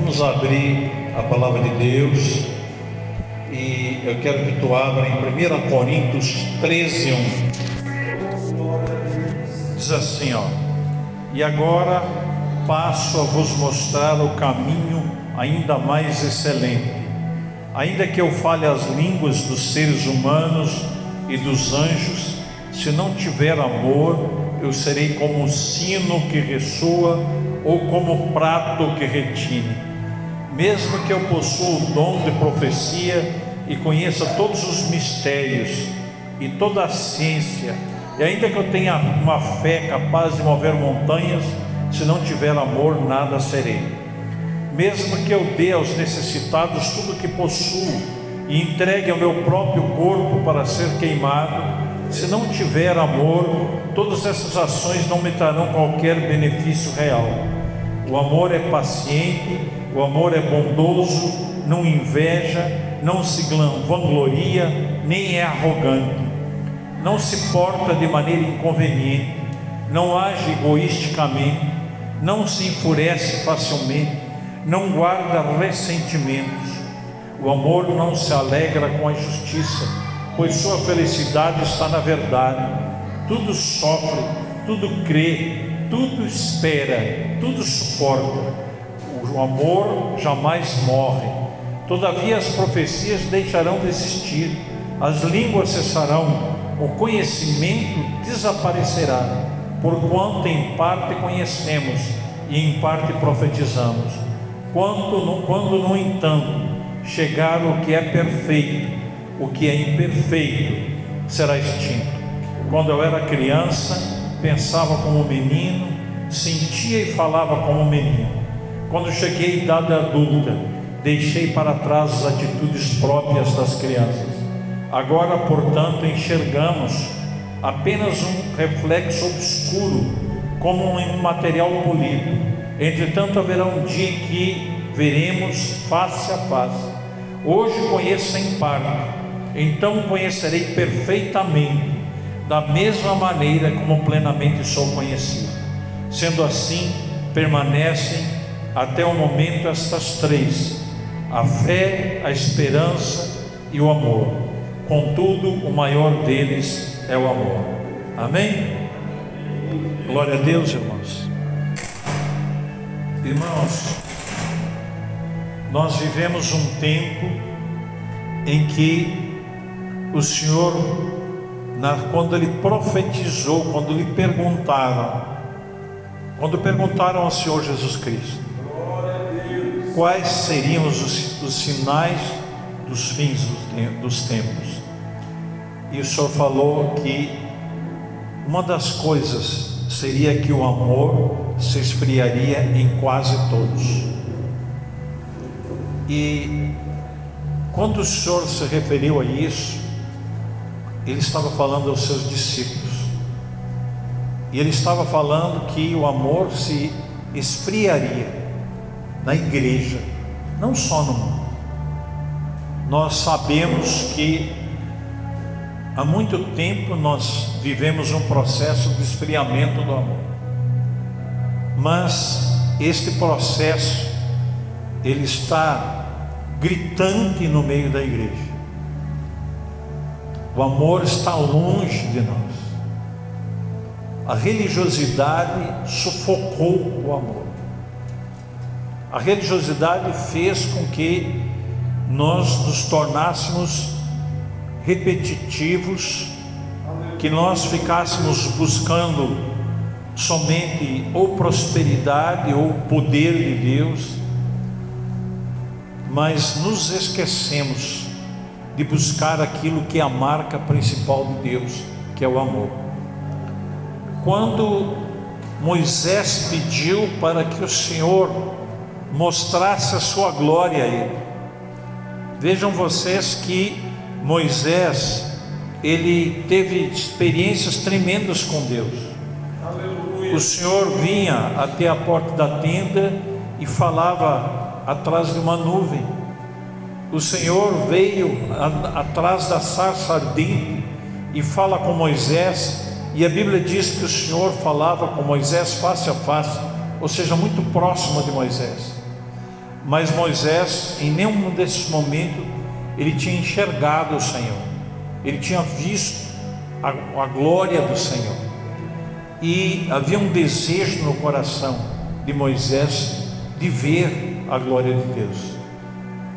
Vamos abrir a palavra de Deus e eu quero que tu abra em 1 Coríntios 13, 1. Diz assim, ó. E agora passo a vos mostrar o caminho ainda mais excelente. Ainda que eu fale as línguas dos seres humanos e dos anjos, se não tiver amor, eu serei como um sino que ressoa ou como prato que retine mesmo que eu possua o dom de profecia e conheça todos os mistérios e toda a ciência, e ainda que eu tenha uma fé capaz de mover montanhas, se não tiver amor, nada serei. Mesmo que eu dê aos necessitados tudo o que possuo e entregue ao meu próprio corpo para ser queimado, se não tiver amor, todas essas ações não me trarão qualquer benefício real. O amor é paciente o amor é bondoso, não inveja, não se vangloria, nem é arrogante, não se porta de maneira inconveniente, não age egoisticamente, não se enfurece facilmente, não guarda ressentimentos. O amor não se alegra com a justiça, pois sua felicidade está na verdade. Tudo sofre, tudo crê, tudo espera, tudo suporta o amor jamais morre. Todavia as profecias deixarão de existir, as línguas cessarão, o conhecimento desaparecerá, porquanto em parte conhecemos e em parte profetizamos. Quando, quando no entanto chegar o que é perfeito, o que é imperfeito será extinto. Quando eu era criança, pensava como menino, sentia e falava como menino quando cheguei à idade adulta, deixei para trás as atitudes próprias das crianças. Agora, portanto, enxergamos apenas um reflexo obscuro, como um material polido. Entretanto, haverá um dia em que veremos face a face. Hoje conheço em parte, então conhecerei perfeitamente, da mesma maneira como plenamente sou conhecido. Sendo assim, permanecem até o momento estas três: a fé, a esperança e o amor. Contudo, o maior deles é o amor. Amém? Glória a Deus, irmãos. Irmãos, nós vivemos um tempo em que o Senhor, quando Ele profetizou, quando lhe perguntaram, quando perguntaram ao Senhor Jesus Cristo, quais seriam os, os sinais dos fins dos tempos. E o Senhor falou que uma das coisas seria que o amor se esfriaria em quase todos. E quando o Senhor se referiu a isso, ele estava falando aos seus discípulos. E ele estava falando que o amor se esfriaria na igreja, não só no mundo. Nós sabemos que há muito tempo nós vivemos um processo de esfriamento do amor. Mas este processo ele está gritante no meio da igreja. O amor está longe de nós. A religiosidade sufocou o amor. A religiosidade fez com que nós nos tornássemos repetitivos, que nós ficássemos buscando somente ou prosperidade ou poder de Deus, mas nos esquecemos de buscar aquilo que é a marca principal de Deus, que é o amor. Quando Moisés pediu para que o Senhor mostrasse a sua glória a ele. Vejam vocês que Moisés, ele teve experiências tremendas com Deus. Aleluia. O Senhor vinha até a porta da tenda e falava atrás de uma nuvem. O Senhor veio a, atrás da sarça ardente e fala com Moisés, e a Bíblia diz que o Senhor falava com Moisés face a face, ou seja, muito próximo de Moisés. Mas Moisés, em nenhum desses momentos, ele tinha enxergado o Senhor, ele tinha visto a, a glória do Senhor, e havia um desejo no coração de Moisés de ver a glória de Deus,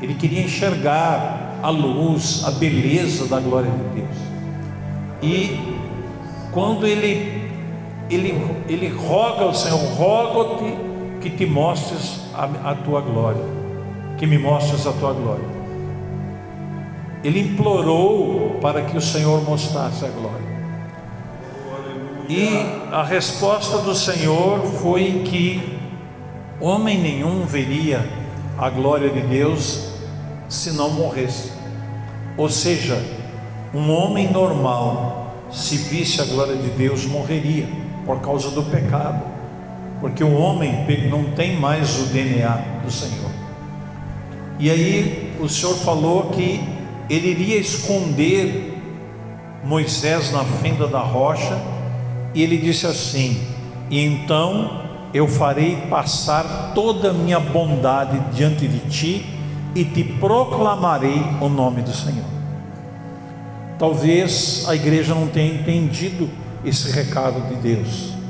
ele queria enxergar a luz, a beleza da glória de Deus, e quando ele, ele, ele roga ao Senhor, roga-te que te mostres a, a tua glória, que me mostres a tua glória. Ele implorou para que o Senhor mostrasse a glória. E a resposta do Senhor foi que homem nenhum veria a glória de Deus se não morresse. Ou seja, um homem normal, se visse a glória de Deus, morreria por causa do pecado, porque o homem não tem mais o DNA do Senhor. E aí o Senhor falou que ele iria esconder Moisés na fenda da rocha, e ele disse assim: E então eu farei passar toda a minha bondade diante de ti e te proclamarei o nome do Senhor. Talvez a igreja não tenha entendido esse recado de Deus.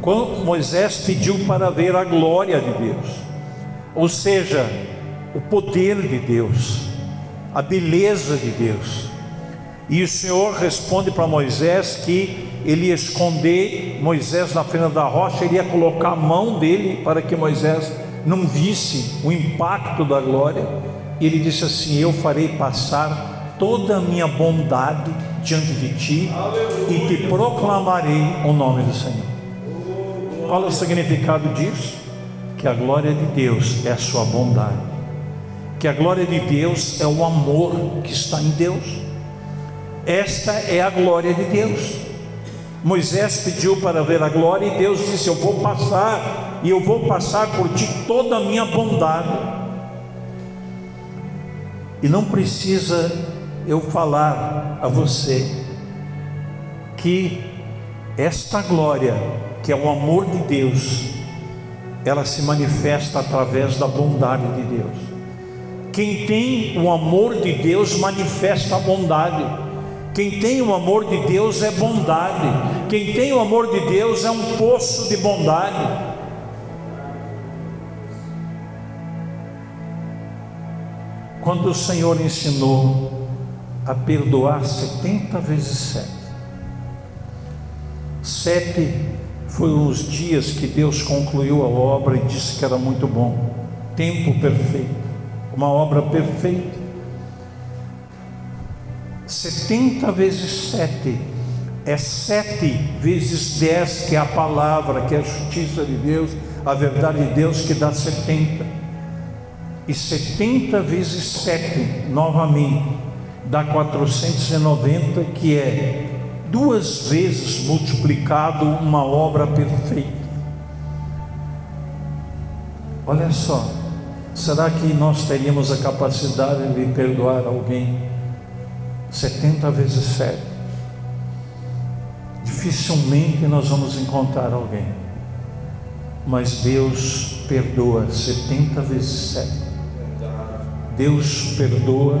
Quando Moisés pediu para ver a glória de Deus, ou seja, o poder de Deus, a beleza de Deus. E o Senhor responde para Moisés que ele ia esconder Moisés na frente da rocha, ele ia colocar a mão dele para que Moisés não visse o impacto da glória. E ele disse assim: Eu farei passar toda a minha bondade diante de ti e te proclamarei o nome do Senhor. Qual é o significado disso? Que a glória de Deus é a sua bondade que a glória de Deus é o amor que está em Deus. Esta é a glória de Deus. Moisés pediu para ver a glória e Deus disse: Eu vou passar, e eu vou passar por ti toda a minha bondade. E não precisa eu falar a você que esta glória, que é o amor de Deus, ela se manifesta através da bondade de Deus. Quem tem o amor de Deus manifesta a bondade. Quem tem o amor de Deus é bondade. Quem tem o amor de Deus é um poço de bondade. Quando o Senhor ensinou a perdoar 70 vezes sete, sete foram os dias que Deus concluiu a obra e disse que era muito bom, tempo perfeito uma obra perfeita. 70 vezes 7 é 7 vezes 10, que é a palavra, que é a justiça de Deus, a verdade de Deus, que dá 70. E 70 vezes 7, novamente, dá 490, que é duas vezes multiplicado uma obra perfeita. Olha só, Será que nós teríamos a capacidade de perdoar alguém 70 vezes 7? Dificilmente nós vamos encontrar alguém, mas Deus perdoa 70 vezes 7. Deus perdoa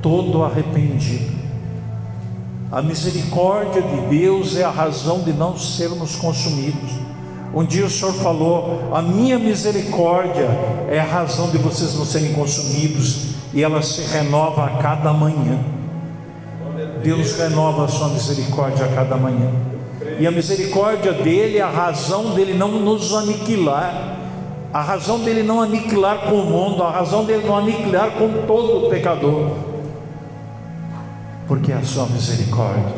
todo arrependido. A misericórdia de Deus é a razão de não sermos consumidos. Um dia o Senhor falou: A minha misericórdia é a razão de vocês não serem consumidos, e ela se renova a cada manhã. Deus renova a sua misericórdia a cada manhã. E a misericórdia dele é a razão dele não nos aniquilar, a razão dele não aniquilar com o mundo, a razão dele não aniquilar com todo o pecador, porque a sua misericórdia.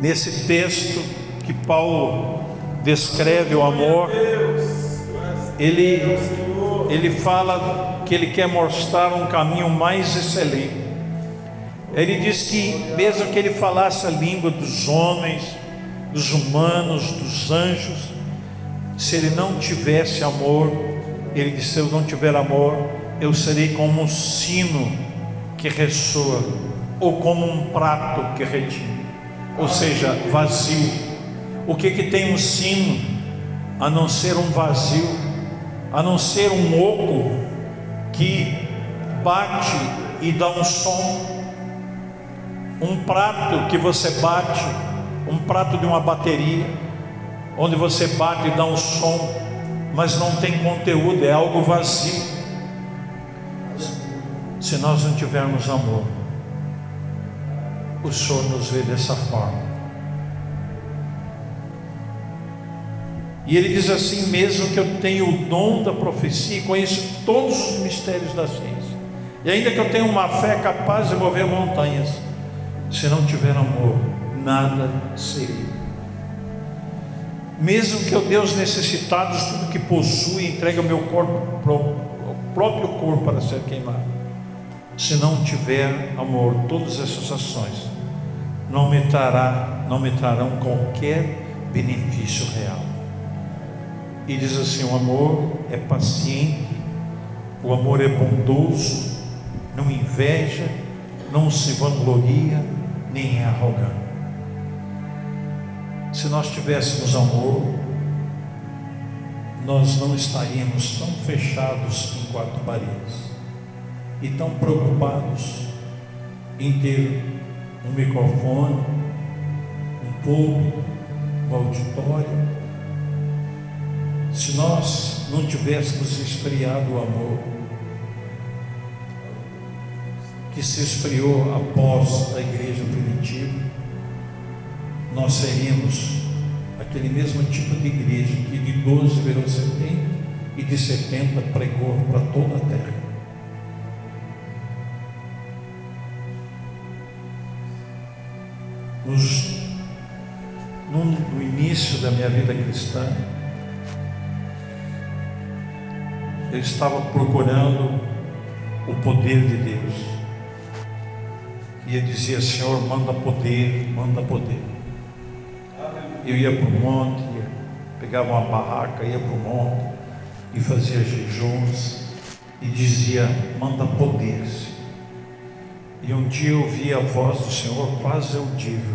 nesse texto que Paulo descreve o amor, ele, ele fala que ele quer mostrar um caminho mais excelente. Ele diz que, mesmo que ele falasse a língua dos homens, dos humanos, dos anjos, se ele não tivesse amor, ele disse: Se eu não tiver amor, eu serei como um sino que ressoa, ou como um prato que retira ou seja, vazio. O que que tem um sino? a não ser um vazio, a não ser um oco que bate e dá um som, um prato que você bate, um prato de uma bateria, onde você bate e dá um som, mas não tem conteúdo, é algo vazio. Se nós não tivermos amor, o Senhor nos vê dessa forma. E ele diz assim: mesmo que eu tenha o dom da profecia e conheço todos os mistérios da ciência, e ainda que eu tenha uma fé capaz de mover montanhas, se não tiver amor, nada seria. Mesmo que eu dê os necessitados tudo que possui, entregue o meu corpo, o próprio corpo para ser queimado. Se não tiver amor, todas essas ações não me, trará, não me trarão qualquer benefício real. E diz assim: o amor é paciente, o amor é bondoso, não inveja, não se vangloria, nem é arrogante. Se nós tivéssemos amor, nós não estaríamos tão fechados em quatro paredes e tão preocupados em ter um microfone, um público, um auditório. Se nós não tivéssemos esfriado o amor, que se esfriou após a igreja primitiva, nós seríamos aquele mesmo tipo de igreja que de 12 virou 70 e de 70 pregou para toda a terra. Nos, no, no início da minha vida cristã, eu estava procurando o poder de Deus. E eu dizia, Senhor, manda poder, manda poder. Eu ia para o monte, pegava uma barraca, ia para o monte e fazia jejuns e dizia, manda poder, Senhor. E um dia eu ouvi a voz do Senhor quase audível.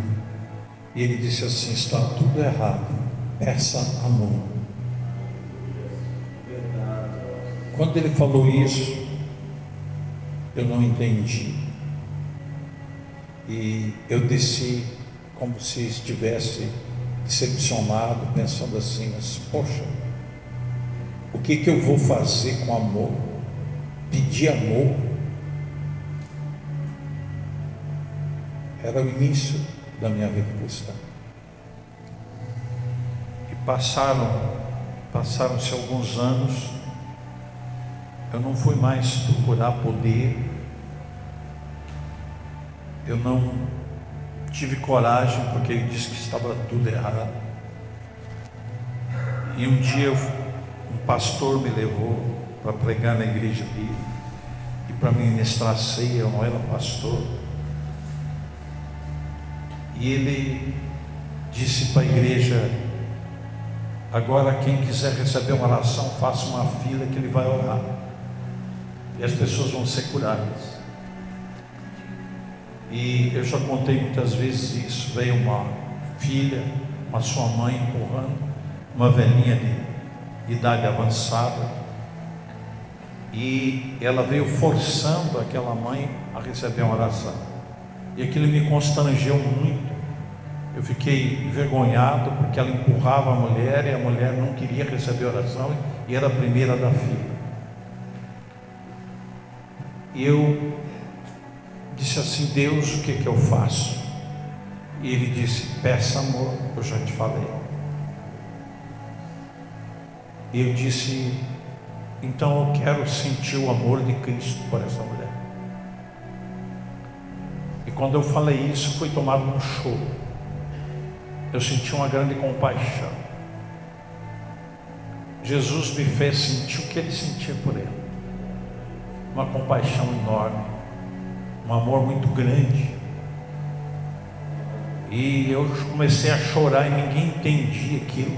E ele disse assim: está tudo errado, peça amor. Quando ele falou isso, eu não entendi. E eu desci como se estivesse decepcionado, pensando assim: mas poxa, o que, que eu vou fazer com amor? Pedir amor? Era o início da minha vida cristã. E passaram, passaram-se alguns anos, eu não fui mais procurar poder, eu não tive coragem, porque ele disse que estava tudo errado. E um dia um pastor me levou para pregar na igreja dele e para ministrar ceia, eu não era pastor. E ele disse para a igreja: agora quem quiser receber uma oração, faça uma fila que ele vai orar. E as pessoas vão ser curadas. E eu já contei muitas vezes isso. Veio uma filha, uma sua mãe empurrando, uma velhinha de idade avançada. E ela veio forçando aquela mãe a receber uma oração. E aquilo me constrangeu muito. Eu fiquei envergonhado porque ela empurrava a mulher e a mulher não queria receber oração e era a primeira da fila. E eu disse assim: Deus, o que, que eu faço? E ele disse: Peça amor, eu já te falei. E eu disse: Então eu quero sentir o amor de Cristo por essa mulher. E quando eu falei isso, foi tomado um choro eu senti uma grande compaixão. Jesus me fez sentir o que ele sentia por ela. Uma compaixão enorme, um amor muito grande. E eu comecei a chorar e ninguém entendia aquilo.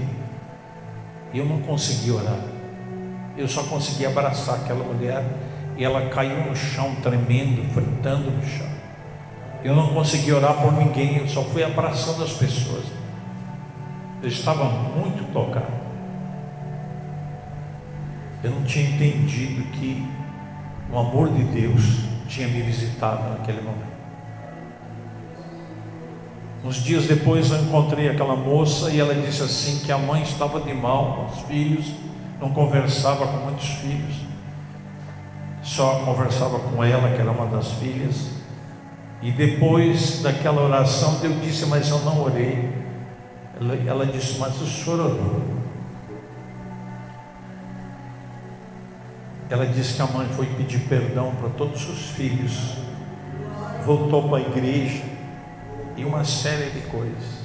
E eu não conseguia orar. Eu só conseguia abraçar aquela mulher e ela caiu no chão tremendo, fritando no chão. Eu não conseguia orar por ninguém, eu só fui abraçando as pessoas. Eu estava muito tocado. eu não tinha entendido que o amor de Deus tinha me visitado naquele momento. Uns dias depois eu encontrei aquela moça e ela disse assim que a mãe estava de mal com os filhos, não conversava com muitos filhos, só conversava com ela, que era uma das filhas. E depois daquela oração, eu disse, mas eu não orei. Ela, ela disse, mas o senhor orou. Ela disse que a mãe foi pedir perdão para todos os filhos, voltou para a igreja e uma série de coisas.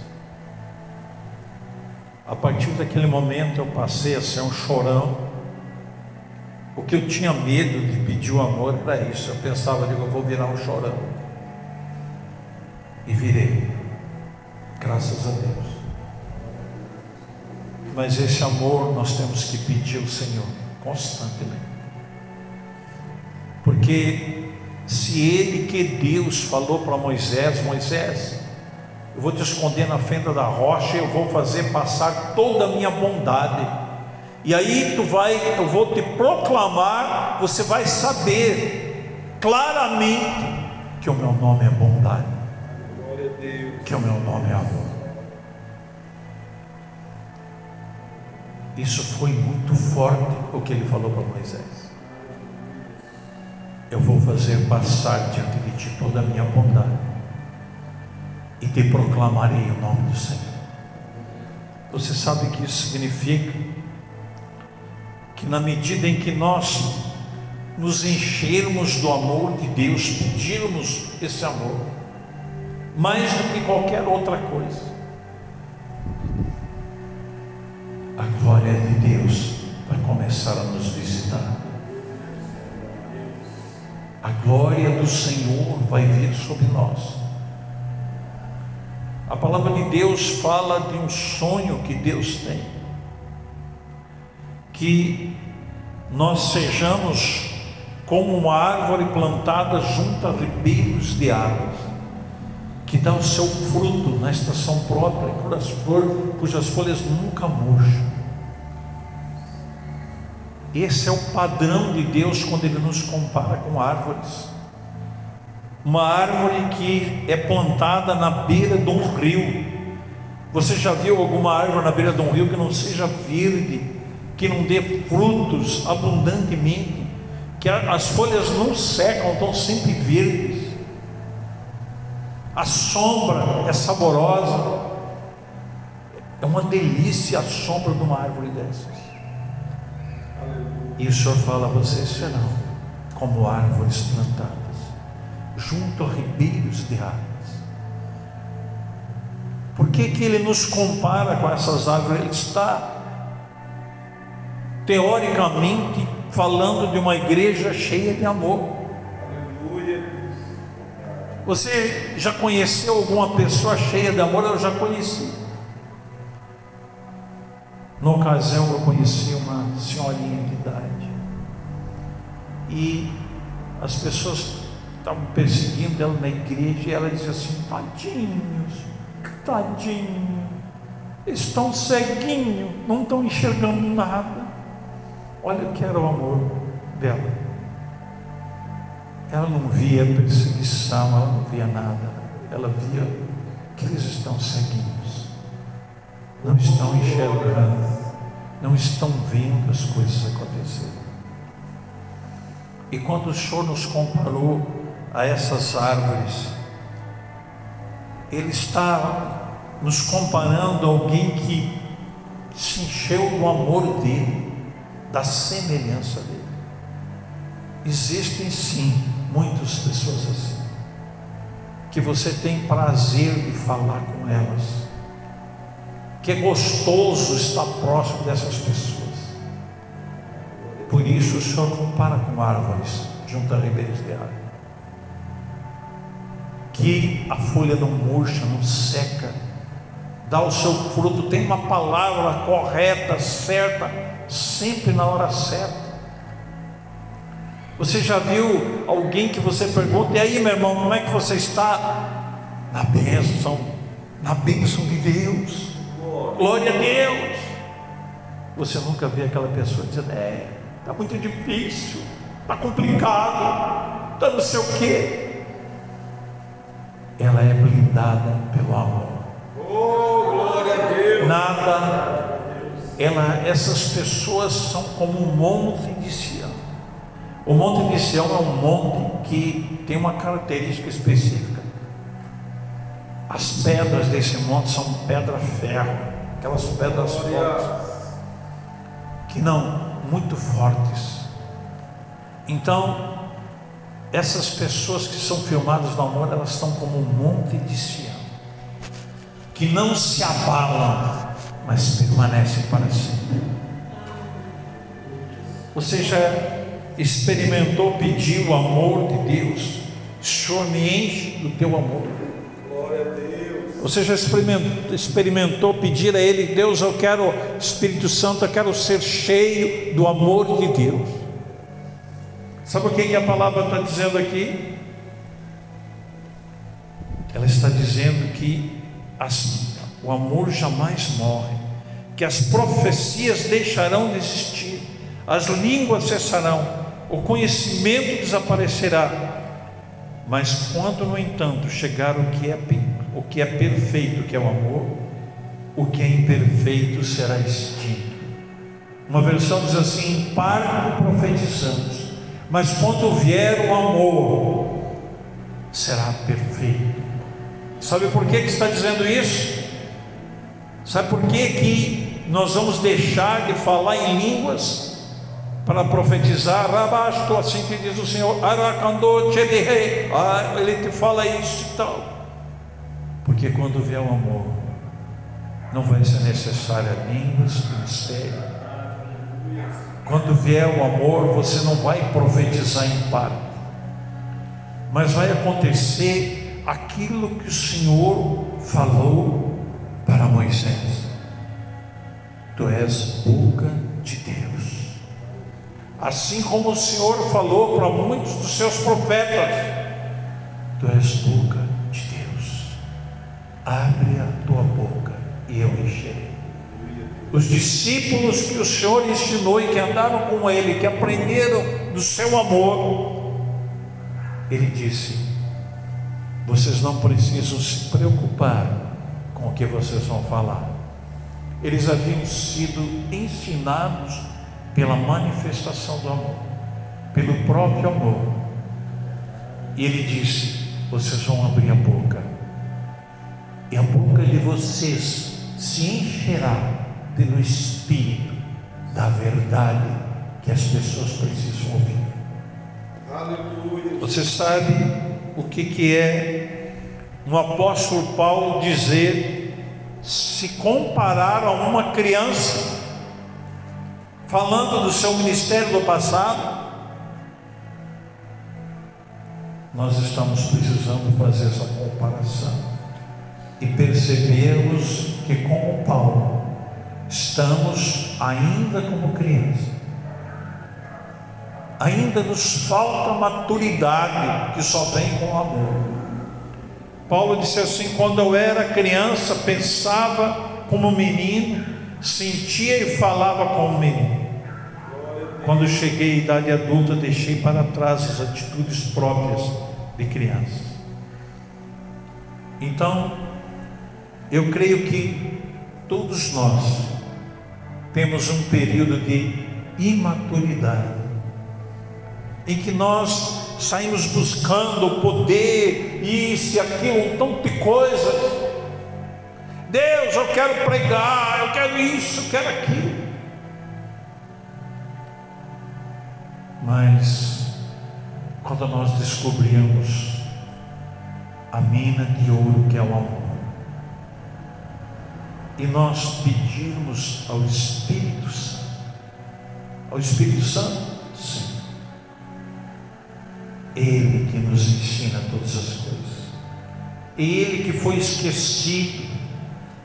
A partir daquele momento eu passei a ser um chorão. O que eu tinha medo de pedir o amor era isso. Eu pensava, digo, eu vou virar um chorão. E virei. Graças a Deus. Mas esse amor nós temos que pedir ao Senhor constantemente. Porque se ele que Deus falou para Moisés, Moisés, eu vou te esconder na fenda da rocha, eu vou fazer passar toda a minha bondade. E aí tu vai, eu vou te proclamar, você vai saber claramente que o meu nome é bondade. Que o meu nome é amor. Isso foi muito forte o que ele falou para Moisés eu vou fazer passar diante de ti toda a minha bondade e te proclamarei o nome do Senhor. Você sabe que isso significa que na medida em que nós nos enchermos do amor de Deus, pedirmos esse amor, mais do que qualquer outra coisa, a glória de Deus vai começar a nos visitar a glória do Senhor vai vir sobre nós. A palavra de Deus fala de um sonho que Deus tem, que nós sejamos como uma árvore plantada junto a ribeiros de águas, que dá o seu fruto na estação própria, cujas folhas nunca murcham. Esse é o padrão de Deus quando Ele nos compara com árvores. Uma árvore que é plantada na beira de um rio. Você já viu alguma árvore na beira de um rio que não seja verde, que não dê frutos abundantemente, que as folhas não secam, estão sempre verdes. A sombra é saborosa. É uma delícia a sombra de uma árvore dessas. E o Senhor fala: vocês serão como árvores plantadas, junto a ribeiros de águas. Por que, que ele nos compara com essas árvores? Ele está, teoricamente, falando de uma igreja cheia de amor. Você já conheceu alguma pessoa cheia de amor? Eu já conheci. Na ocasião, eu conheci uma senhorinha de idade. E as pessoas estavam perseguindo ela na igreja e ela dizia assim: tadinhos, tadinho, estão ceguinhos, não estão enxergando nada. Olha o que era o amor dela. Ela não via perseguição, ela não via nada. Ela via que eles estão ceguinhos não estão enxergando, não estão vendo as coisas acontecerem. E quando o Senhor nos comparou a essas árvores, Ele está nos comparando a alguém que se encheu do amor dele, da semelhança dele. Existem sim muitas pessoas assim, que você tem prazer de falar com elas que é gostoso estar próximo dessas pessoas. Por isso o Senhor compara com árvores junto a ribeiros de água. Que a folha não murcha, não seca, dá o seu fruto, tem uma palavra correta, certa, sempre na hora certa. Você já viu alguém que você pergunta, e aí meu irmão, como é que você está? Na bênção, na bênção de Deus glória a Deus. Você nunca vê aquela pessoa dizendo, é, está muito difícil, está complicado, está não sei o quê. Ela é blindada pelo amor. Oh, glória a Deus. Nada, ela, essas pessoas são como um monte de Sião. O monte de Sião é um monte que tem uma característica específica. As pedras desse monte são pedra ferro, aquelas pedras fortes, que não muito fortes. Então, essas pessoas que são filmadas no amor, elas estão como um monte de Sião, que não se abalam, mas permanecem para sempre. Você já experimentou pedir o amor de Deus? Senhor, me enche do teu amor. Você já experimentou, experimentou pedir a Ele, Deus, eu quero, Espírito Santo, eu quero ser cheio do amor de Deus. Sabe o que, que a palavra está dizendo aqui? Ela está dizendo que as, o amor jamais morre, que as profecias deixarão de existir, as línguas cessarão, o conhecimento desaparecerá. Mas quando, no entanto, chegar o que é o que é perfeito, que é o amor, o que é imperfeito será extinto. Uma versão diz assim: em parte profetizamos, mas quando vier o amor, será perfeito. Sabe por que, que está dizendo isso? Sabe por que, que nós vamos deixar de falar em línguas para profetizar? Rabasto, assim que diz o Senhor, ah, ele te fala isso e tal. Porque quando vier o amor, não vai ser necessária línguas, mistério. Quando vier o amor, você não vai profetizar em parte, mas vai acontecer aquilo que o Senhor falou para Moisés. Tu és boca de Deus. Assim como o Senhor falou para muitos dos seus profetas, tu és boca. Abre a tua boca e eu encherei. Os discípulos que o Senhor ensinou e que andaram com Ele, que aprenderam do seu amor, Ele disse: vocês não precisam se preocupar com o que vocês vão falar. Eles haviam sido ensinados pela manifestação do amor, pelo próprio amor. E ele disse: vocês vão abrir a boca, e a boca de vocês se encherá pelo Espírito da verdade que as pessoas precisam ouvir. Aleluia. Você sabe o que, que é um apóstolo Paulo dizer, se comparar a uma criança, falando do seu ministério do passado? Nós estamos precisando fazer essa comparação e percebermos que, como Paulo, estamos ainda como criança ainda nos falta maturidade que só vem com o amor. Paulo disse assim: quando eu era criança, pensava como menino, sentia e falava como menino. Quando cheguei à idade adulta, deixei para trás as atitudes próprias de criança. Então, eu creio que todos nós temos um período de imaturidade em que nós saímos buscando poder, isso e aquilo, um tanto de coisas. Deus, eu quero pregar, eu quero isso, eu quero aquilo. Mas quando nós descobrimos a mina de ouro que é o amor, e nós pedirmos ao Espírito Santo, ao Espírito Santo, sim, ele que nos ensina todas as coisas. Ele que foi esquecido.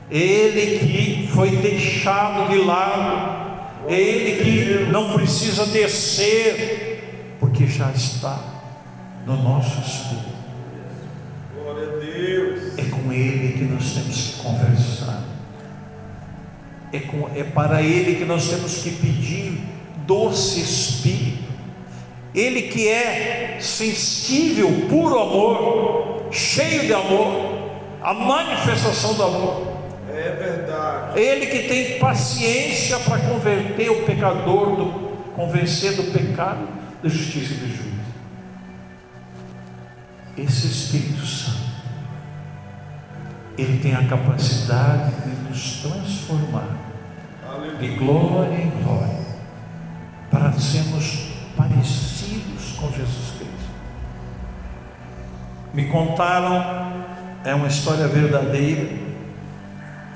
Ele que foi deixado de lado. Ele que não precisa descer, porque já está no nosso espírito. É com Ele que nós temos que conversar. É, com, é para Ele que nós temos que pedir doce Espírito, Ele que é sensível, puro amor, cheio de amor, a manifestação do amor. É verdade. Ele que tem paciência para converter o pecador, do, convencer do pecado, da justiça e do juízo. Esse Espírito Santo, ele tem a capacidade de nos transformar de glória em glória, para sermos parecidos com Jesus Cristo. Me contaram, é uma história verdadeira,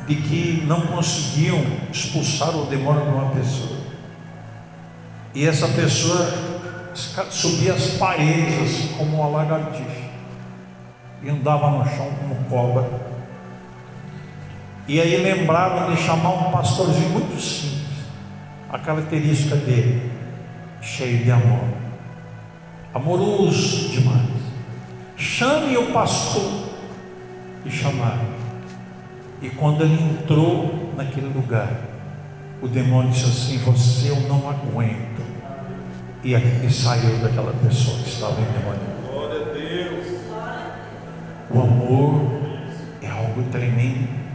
de que não conseguiam expulsar o demônio de uma pessoa. E essa pessoa subia as paredes assim, como uma lagartixa e andava no chão como cobra. E aí lembraram de chamar um pastorzinho muito simples, a característica dele, cheio de amor, amoroso demais. Chame o pastor e chamaram. E quando ele entrou naquele lugar, o demônio disse assim: Você eu não aguento. E, e saiu daquela pessoa que estava endemoniada. Glória a Deus. O amor é algo tremendo.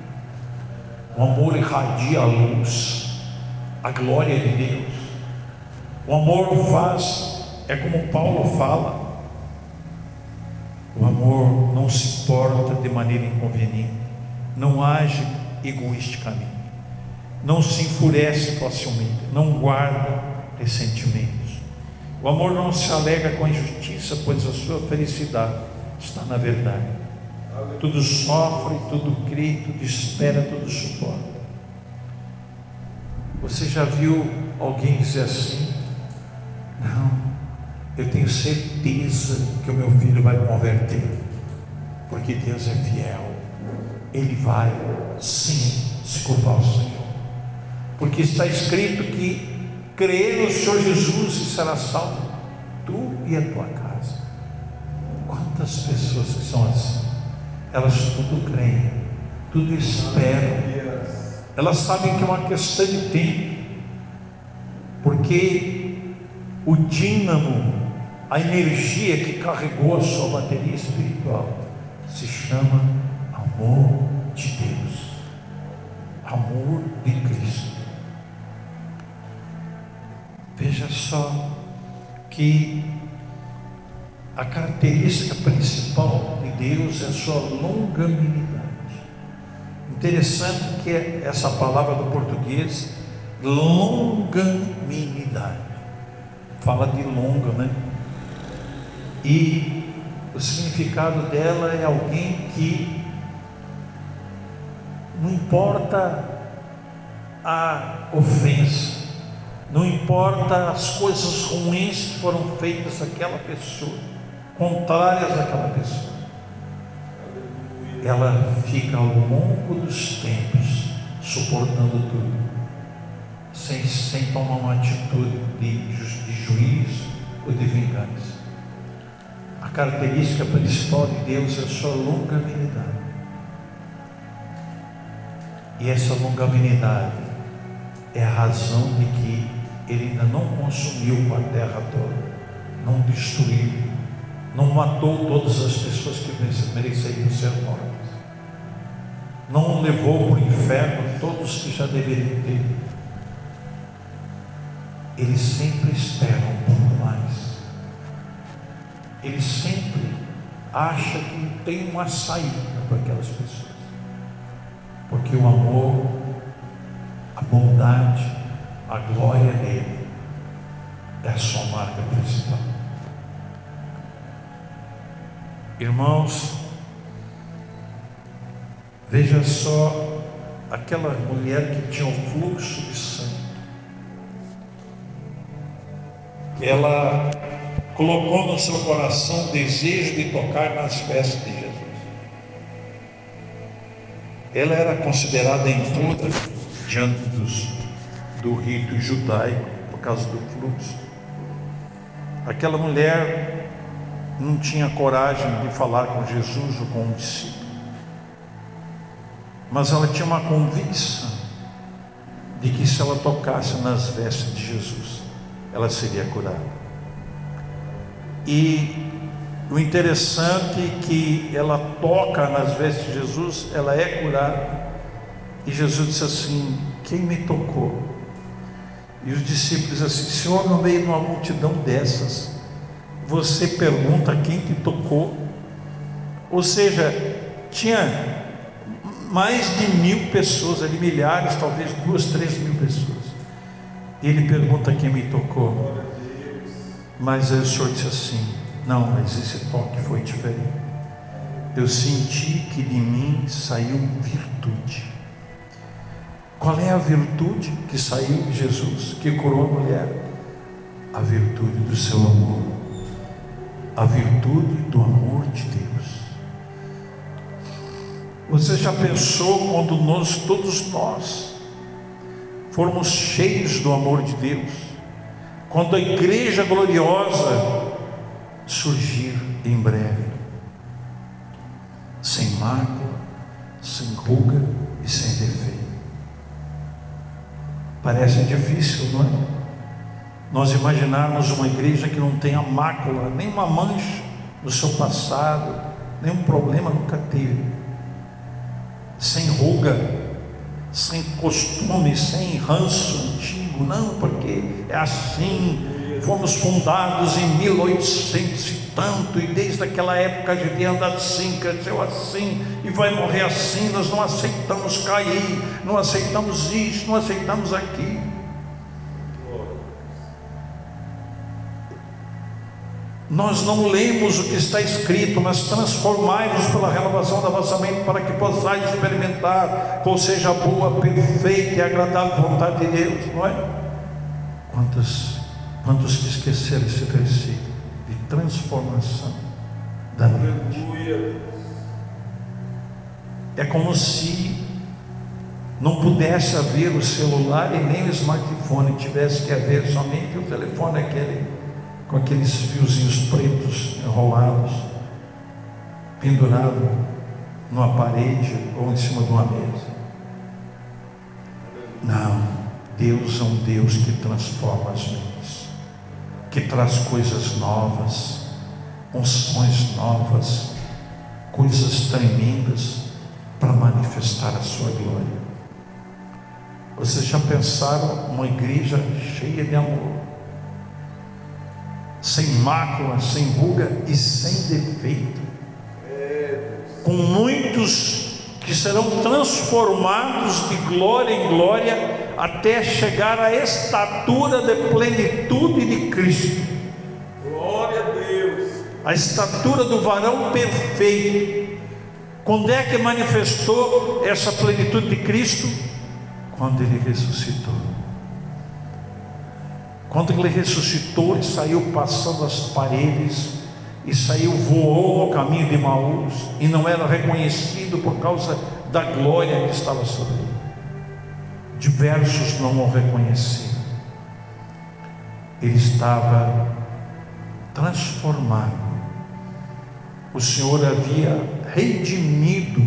O amor irradia a luz, a glória de Deus. O amor faz, é como Paulo fala, o amor não se porta de maneira inconveniente, não age egoisticamente, não se enfurece facilmente, não guarda ressentimentos. O amor não se alega com a injustiça, pois a sua felicidade está na verdade. Tudo sofre, tudo crê, tudo espera, tudo suporta. Você já viu alguém dizer assim? Não, eu tenho certeza que o meu filho vai converter, porque Deus é fiel. Ele vai sim se curvar ao Senhor, porque está escrito que crê no Senhor Jesus e será salvo, tu e a tua casa. Quantas pessoas que são assim? Elas tudo creem, tudo esperam, elas sabem que é uma questão de tempo, porque o dínamo, a energia que carregou a sua bateria espiritual, se chama amor de Deus, amor de Cristo. Veja só que a característica principal de Deus é a sua longanimidade. Interessante que essa palavra do português, longanimidade, fala de longa, né? E o significado dela é alguém que não importa a ofensa, não importa as coisas ruins que foram feitas àquela pessoa, contrárias àquela pessoa, ela fica ao longo dos tempos suportando tudo, sem, sem tomar uma atitude de, de juízo ou de vingança. A característica principal de Deus é a sua longanimidade. E essa longanimidade é a razão de que ele ainda não consumiu com a terra toda, não destruiu, não matou todas as pessoas que mereciam ser mortas, não levou para o inferno todos que já deveriam ter. Ele sempre espera um pouco mais. Ele sempre acha que tem uma saída para aquelas pessoas. Porque o amor, a bondade, a glória dele é a sua marca principal. Irmãos, veja só aquela mulher que tinha um fluxo de sangue. Ela colocou no seu coração o desejo de tocar nas vestes de Jesus. Ela era considerada impura diante dos, do rito judaico por causa do fluxo. Aquela mulher não tinha coragem de falar com Jesus ou com um discípulo, mas ela tinha uma convicção de que se ela tocasse nas vestes de Jesus, ela seria curada. E o interessante é que ela toca nas vestes de Jesus, ela é curada. E Jesus disse assim: Quem me tocou? E os discípulos assim: Senhor, no meio de uma multidão dessas, você pergunta quem te tocou? Ou seja, tinha mais de mil pessoas ali, milhares, talvez duas, três mil pessoas. E ele pergunta quem me tocou. Mas aí o Senhor disse assim: Não, mas esse toque foi diferente. Eu senti que de mim saiu virtude. Qual é a virtude que saiu de Jesus, que curou a mulher? A virtude do seu amor, a virtude do amor de Deus. Você já pensou quando nós, todos nós, formos cheios do amor de Deus? Quando a igreja gloriosa surgir em breve, sem mácula, sem ruga e sem defeito. Parece difícil, não é? Nós imaginarmos uma igreja que não tenha mácula, nenhuma mancha no seu passado, nenhum problema nunca teve, sem ruga, sem costume, sem ranço antigo, não, porque é assim. Fomos fundados em 1800 e tanto, e desde aquela época a gente anda assim, cresceu assim, e vai morrer assim. Nós não aceitamos cair, não aceitamos isso, não aceitamos aquilo. Nós não lemos o que está escrito, mas transformai-vos pela renovação da vossa mente para que possais experimentar qual seja a boa, perfeita e agradável vontade de Deus, não é? Quantos, quantos que esqueceram esse versículo de transformação da mente? É como se não pudesse haver o celular e nem o smartphone, tivesse que haver somente o telefone aquele com aqueles fiozinhos pretos enrolados, pendurado numa parede ou em cima de uma mesa. Não, Deus é um Deus que transforma as mentes, que traz coisas novas, unções novas, coisas tremendas para manifestar a sua glória. Vocês já pensaram uma igreja cheia de amor? Sem mácula, sem ruga e sem defeito. Com muitos que serão transformados de glória em glória até chegar à estatura de plenitude de Cristo. Glória a Deus. A estatura do varão perfeito. Quando é que manifestou essa plenitude de Cristo? Quando ele ressuscitou. Quando ele ressuscitou, ele saiu passando as paredes e saiu, voou no caminho de Maús e não era reconhecido por causa da glória que estava sobre ele. Diversos não o reconheciam. Ele estava transformado. O Senhor havia redimido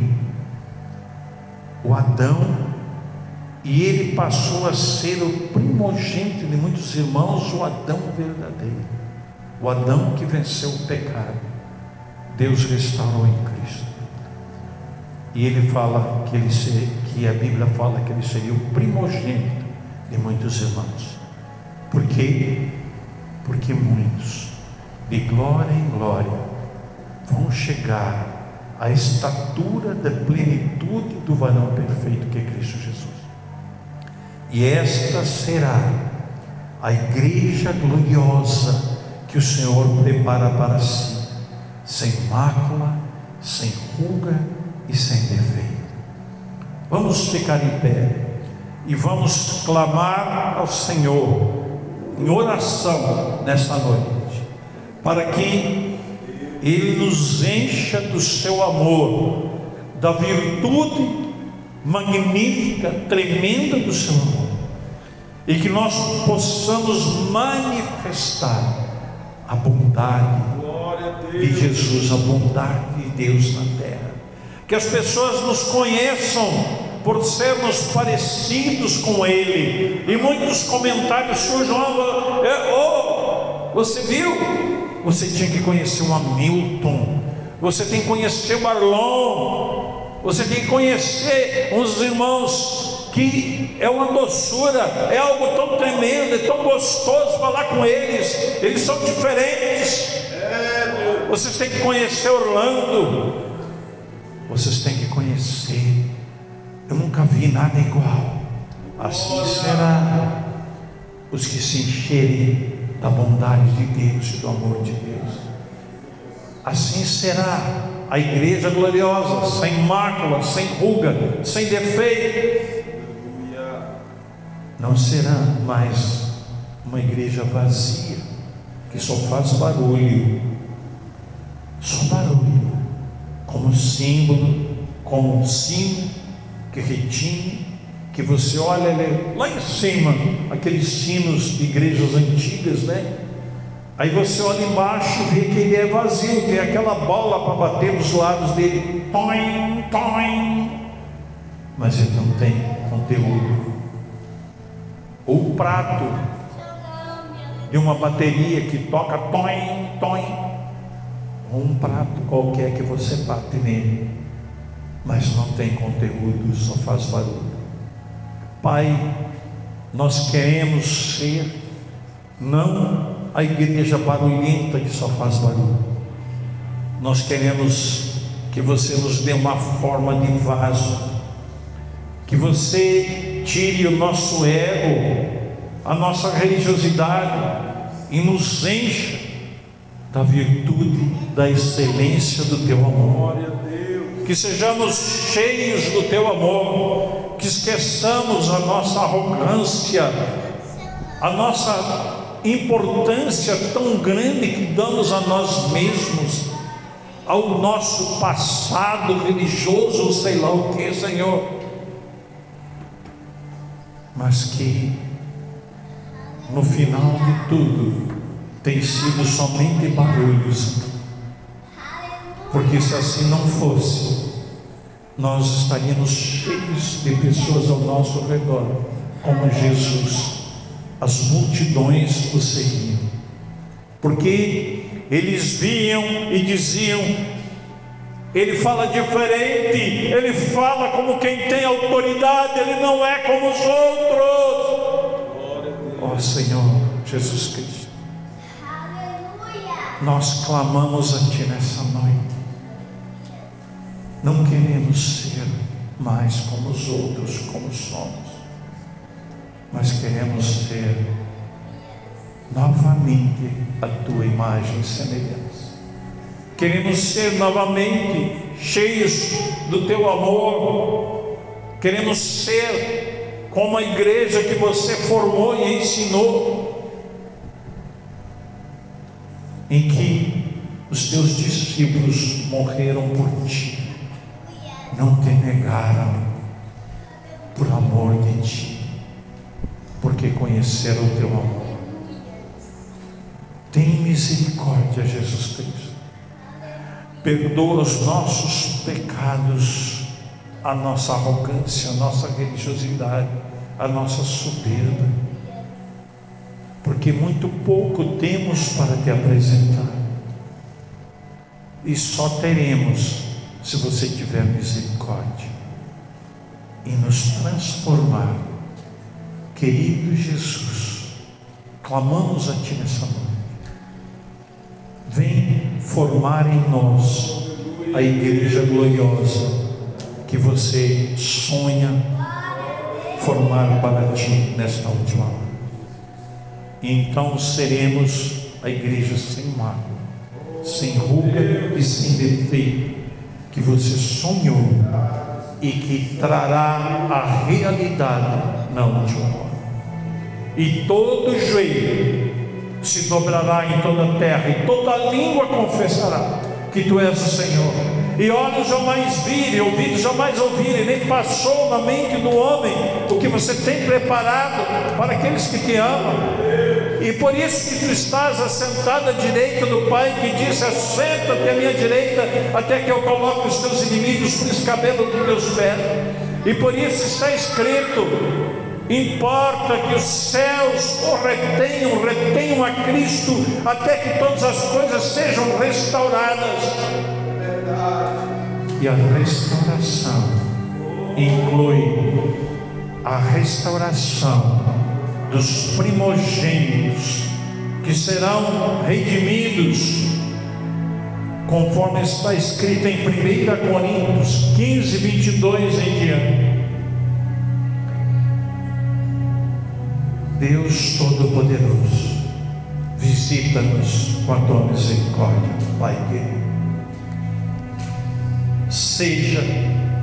o Adão e ele passou a ser o primogênito de muitos irmãos, o Adão verdadeiro, o Adão que venceu o pecado. Deus restaurou em Cristo. E ele fala que ele ser, que a Bíblia fala que ele seria o primogênito de muitos irmãos. Por quê? Porque muitos, de glória em glória, vão chegar à estatura da plenitude do varão perfeito que é Cristo Jesus. E esta será a igreja gloriosa que o Senhor prepara para si, sem mácula, sem ruga e sem defeito. Vamos ficar em pé e vamos clamar ao Senhor em oração nesta noite, para que Ele nos encha do seu amor, da virtude magnífica, tremenda do seu amor, e que nós possamos manifestar a bondade de Jesus, a bondade de Deus na terra, que as pessoas nos conheçam por sermos parecidos com Ele. E muitos comentários surgem, oh, você viu? Você tinha que conhecer o Hamilton, você tem que conhecer o Marlon, você tem que conhecer uns irmãos que é uma doçura, é algo tão tremendo, é tão gostoso falar com eles, eles são diferentes. Vocês têm que conhecer Orlando, vocês têm que conhecer. Eu nunca vi nada igual. Assim será os que se encherem da bondade de Deus e do amor de Deus. Assim será a igreja gloriosa, sem mácula, sem ruga, sem defeito. Não será mais uma igreja vazia, que só faz barulho, só barulho, como símbolo, como um sino que retinha, que você olha lá em cima, aqueles sinos de igrejas antigas, né? Aí você olha embaixo e vê que ele é vazio, tem aquela bola para bater nos lados dele. Toim, toim. Mas ele não tem conteúdo. Ou o prato de uma bateria que toca toim, toim. Ou um prato qualquer que você bate nele, mas não tem conteúdo, só faz barulho. Pai, nós queremos ser não a igreja barulhenta que só faz barulho. Nós queremos que você nos dê uma forma de vaso, que você tire o nosso ego, a nossa religiosidade e nos encha da virtude, da excelência do teu amor. Que sejamos cheios do teu amor, que esqueçamos a nossa arrogância, a nossa importância tão grande que damos a nós mesmos, ao nosso passado religioso, sei lá o que, Senhor, mas que no final de tudo tem sido somente barulhos, porque se assim não fosse, nós estaríamos cheios de pessoas ao nosso redor, como Jesus as multidões o seguiam, porque eles viam e diziam: ele fala diferente, ele fala como quem tem autoridade, ele não é como os outros. Ó oh, Senhor Jesus Cristo, nós clamamos a Ti nessa noite, não queremos ser mais como os outros, como somos nós queremos ser novamente a tua imagem e semelhança. Queremos ser novamente cheios do teu amor. Queremos ser como a igreja que você formou e ensinou, em que os teus discípulos morreram por ti, não te negaram por amor de ti porque conheceram o teu amor. Tem misericórdia, Jesus Cristo. Perdoa os nossos pecados, a nossa arrogância, a nossa religiosidade, a nossa soberba. Porque muito pouco temos para te apresentar. E só teremos se você tiver misericórdia e nos transformar Querido Jesus, clamamos a Ti nessa noite. Vem formar em nós a igreja gloriosa que você sonha formar para Ti nesta última hora. Então seremos a igreja sem mácula, sem ruga e sem defeito que você sonhou e que trará a realidade na última hora e todo joelho se dobrará em toda a terra, e toda língua confessará que tu és o Senhor. E olhos jamais viram, ouvidos jamais ouviram, nem passou na mente do homem o que você tem preparado para aqueles que te amam. E por isso que tu estás assentado à direita do Pai, que disse: Assenta-te à minha direita, até que eu coloque os teus inimigos por escabelo dos teus pés. E por isso está escrito: importa que os céus o retenham, retenham a Cristo, até que todas as coisas sejam restauradas. E a restauração inclui a restauração dos primogênitos que serão redimidos conforme está escrito em 1 Coríntios 15, 22 em diante. Deus Todo-Poderoso, visita-nos com a tua misericórdia, Pai querido. Seja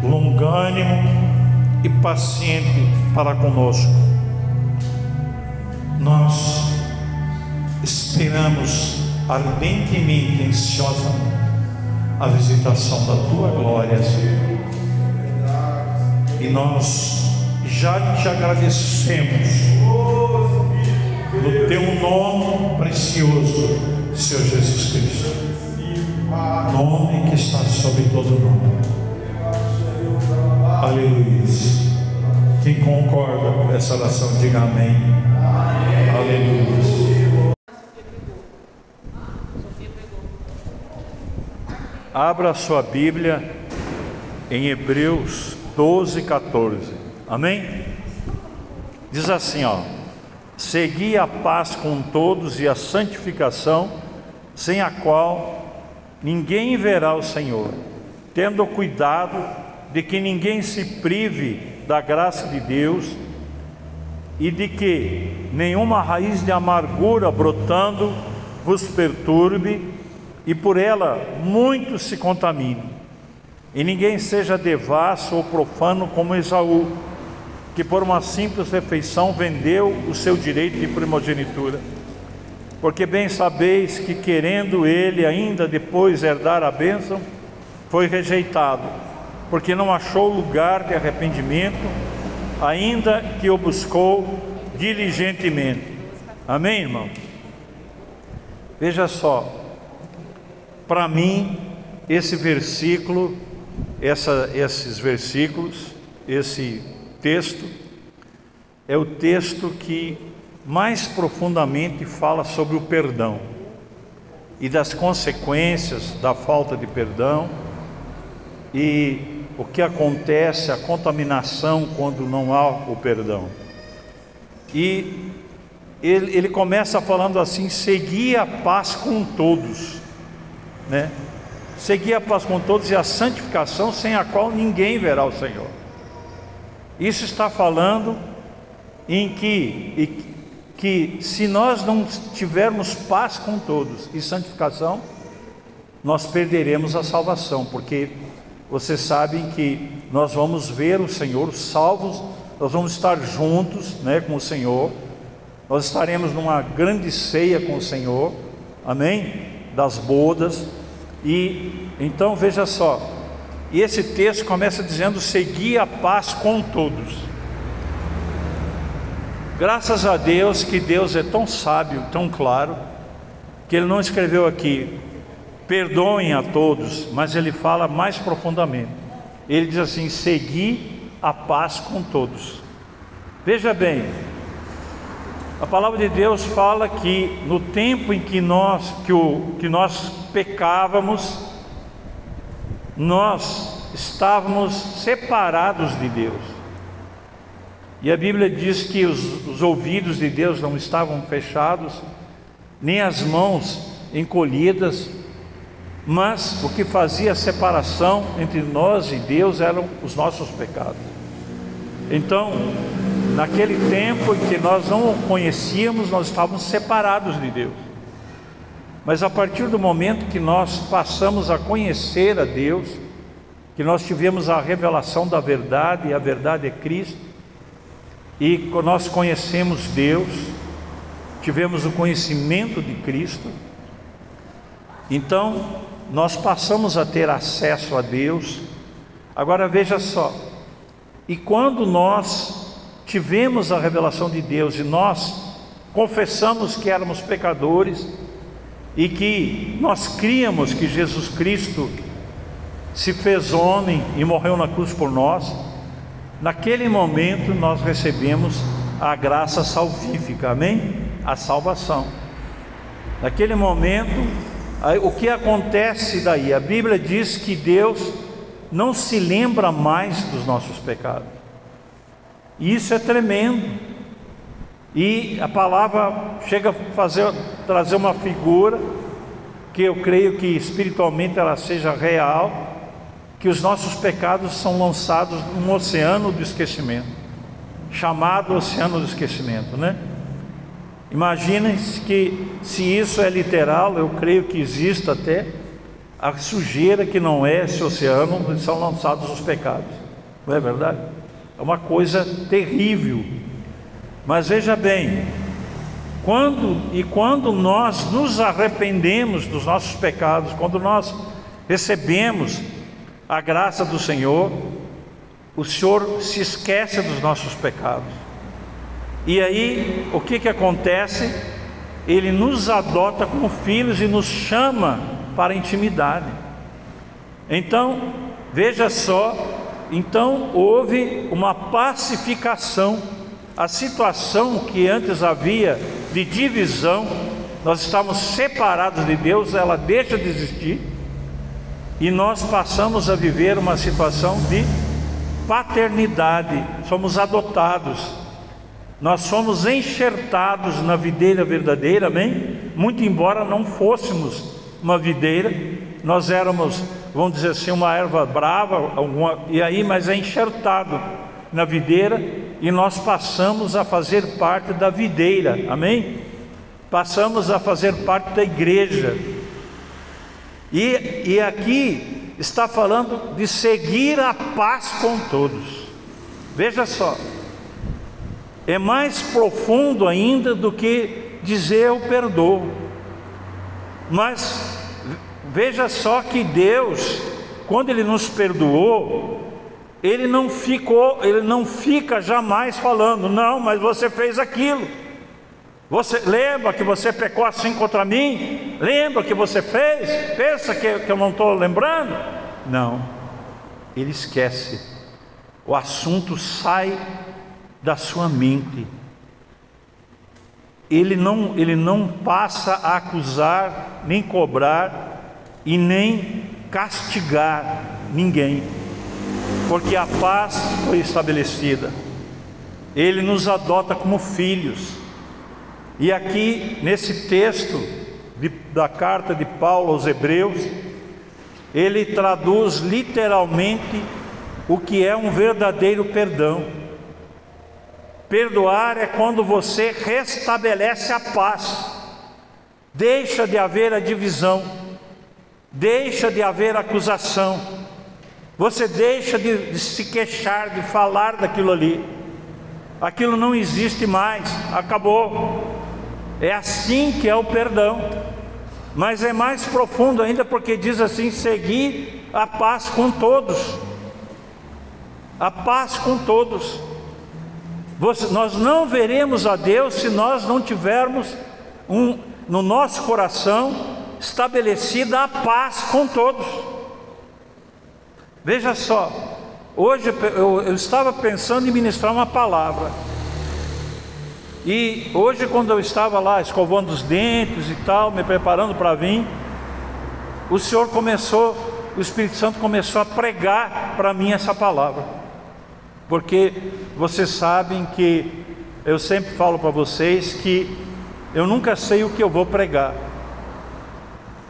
longânimo e paciente para conosco. Nós esperamos ardentemente, ansiosamente, a visitação da tua glória, Senhor. E nós já te agradecemos no teu nome precioso, Senhor Jesus Cristo. Nome que está sobre todo nome. Aleluia. Quem concorda com essa oração, diga amém. Aleluia. Abra sua Bíblia em Hebreus 12, 14. Amém? Diz assim, ó: Segui a paz com todos e a santificação, sem a qual ninguém verá o Senhor, tendo cuidado de que ninguém se prive da graça de Deus e de que nenhuma raiz de amargura brotando vos perturbe e por ela muitos se contaminem. E ninguém seja devasso ou profano como Esaú, que por uma simples refeição vendeu o seu direito de primogenitura. Porque bem sabeis que, querendo ele ainda depois herdar a bênção, foi rejeitado, porque não achou lugar de arrependimento, ainda que o buscou diligentemente. Amém, irmão? Veja só, para mim, esse versículo, essa, esses versículos, esse texto, é o texto que mais profundamente fala sobre o perdão e das consequências da falta de perdão e o que acontece, a contaminação quando não há o perdão. E ele, ele começa falando assim: seguir a paz com todos né? Seguir a paz com todos e a santificação, sem a qual ninguém verá o Senhor. Isso está falando em que, que se nós não tivermos paz com todos e santificação, nós perderemos a salvação, porque vocês sabem que nós vamos ver o Senhor salvos, nós vamos estar juntos né, com o Senhor, nós estaremos numa grande ceia com o Senhor, amém? das bodas. E então veja só, e esse texto começa dizendo: segui a paz com todos. Graças a Deus que Deus é tão sábio, tão claro, que Ele não escreveu aqui, perdoem a todos, mas Ele fala mais profundamente. Ele diz assim: segui a paz com todos. Veja bem, a palavra de Deus fala que no tempo em que nós, que, o, que nós pecávamos, nós estávamos separados de Deus. E a Bíblia diz que os, os ouvidos de Deus não estavam fechados, nem as mãos encolhidas, mas o que fazia a separação entre nós e Deus eram os nossos pecados. Então, Naquele tempo em que nós não o conhecíamos, nós estávamos separados de Deus. Mas a partir do momento que nós passamos a conhecer a Deus, que nós tivemos a revelação da verdade, e a verdade é Cristo, e nós conhecemos Deus, tivemos o conhecimento de Cristo, então nós passamos a ter acesso a Deus. Agora veja só, e quando nós tivemos a revelação de Deus e nós confessamos que éramos pecadores e que nós críamos que Jesus Cristo se fez homem e morreu na cruz por nós, naquele momento nós recebemos a graça salvífica, amém? A salvação. Naquele momento, o que acontece daí? A Bíblia diz que Deus não se lembra mais dos nossos pecados. Isso é tremendo. E a palavra chega a fazer, trazer uma figura que eu creio que espiritualmente ela seja real, que os nossos pecados são lançados num oceano do esquecimento, chamado oceano do esquecimento, né? Imaginem que se isso é literal, eu creio que exista até a sujeira que não é esse oceano são lançados os pecados. Não é verdade? É uma coisa terrível. Mas veja bem, quando e quando nós nos arrependemos dos nossos pecados, quando nós recebemos a graça do Senhor, o Senhor se esquece dos nossos pecados. E aí, o que que acontece? Ele nos adota como filhos e nos chama para a intimidade. Então, veja só, então houve uma pacificação. A situação que antes havia de divisão, nós estávamos separados de Deus, ela deixa de existir e nós passamos a viver uma situação de paternidade, somos adotados, nós somos enxertados na videira verdadeira, amém? Muito embora não fôssemos uma videira, nós éramos, vamos dizer assim, uma erva brava, alguma, e aí, mas é enxertado na videira e nós passamos a fazer parte da videira, amém? Passamos a fazer parte da igreja, e, e aqui está falando de seguir a paz com todos. Veja só, é mais profundo ainda do que dizer eu perdoo. Mas veja só que Deus, quando Ele nos perdoou, Ele não ficou, Ele não fica jamais falando, não, mas você fez aquilo. Você lembra que você pecou assim contra mim? Lembra que você fez? Pensa que, que eu não estou lembrando? Não, ele esquece. O assunto sai da sua mente. Ele não, ele não passa a acusar, nem cobrar e nem castigar ninguém, porque a paz foi estabelecida. Ele nos adota como filhos. E aqui, nesse texto de, da carta de Paulo aos Hebreus, ele traduz literalmente o que é um verdadeiro perdão. Perdoar é quando você restabelece a paz, deixa de haver a divisão, deixa de haver acusação, você deixa de, de se queixar, de falar daquilo ali, aquilo não existe mais, acabou. É assim que é o perdão. Mas é mais profundo ainda porque diz assim: seguir a paz com todos. A paz com todos. Você, nós não veremos a Deus se nós não tivermos um, no nosso coração estabelecida a paz com todos. Veja só, hoje eu, eu estava pensando em ministrar uma palavra. E hoje, quando eu estava lá escovando os dentes e tal, me preparando para vir, o Senhor começou, o Espírito Santo começou a pregar para mim essa palavra, porque vocês sabem que eu sempre falo para vocês que eu nunca sei o que eu vou pregar,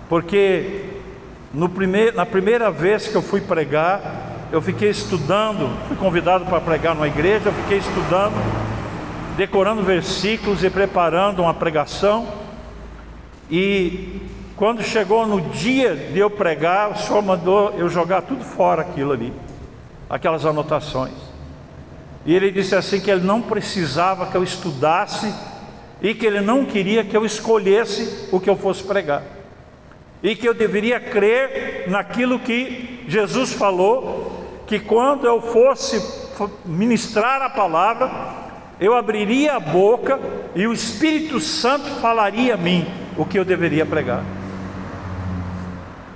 porque primeir, na primeira vez que eu fui pregar, eu fiquei estudando, fui convidado para pregar numa igreja, eu fiquei estudando decorando versículos e preparando uma pregação. E quando chegou no dia de eu pregar, o Senhor mandou eu jogar tudo fora aquilo ali, aquelas anotações. E ele disse assim que ele não precisava que eu estudasse e que ele não queria que eu escolhesse o que eu fosse pregar. E que eu deveria crer naquilo que Jesus falou, que quando eu fosse ministrar a palavra, eu abriria a boca e o Espírito Santo falaria a mim o que eu deveria pregar.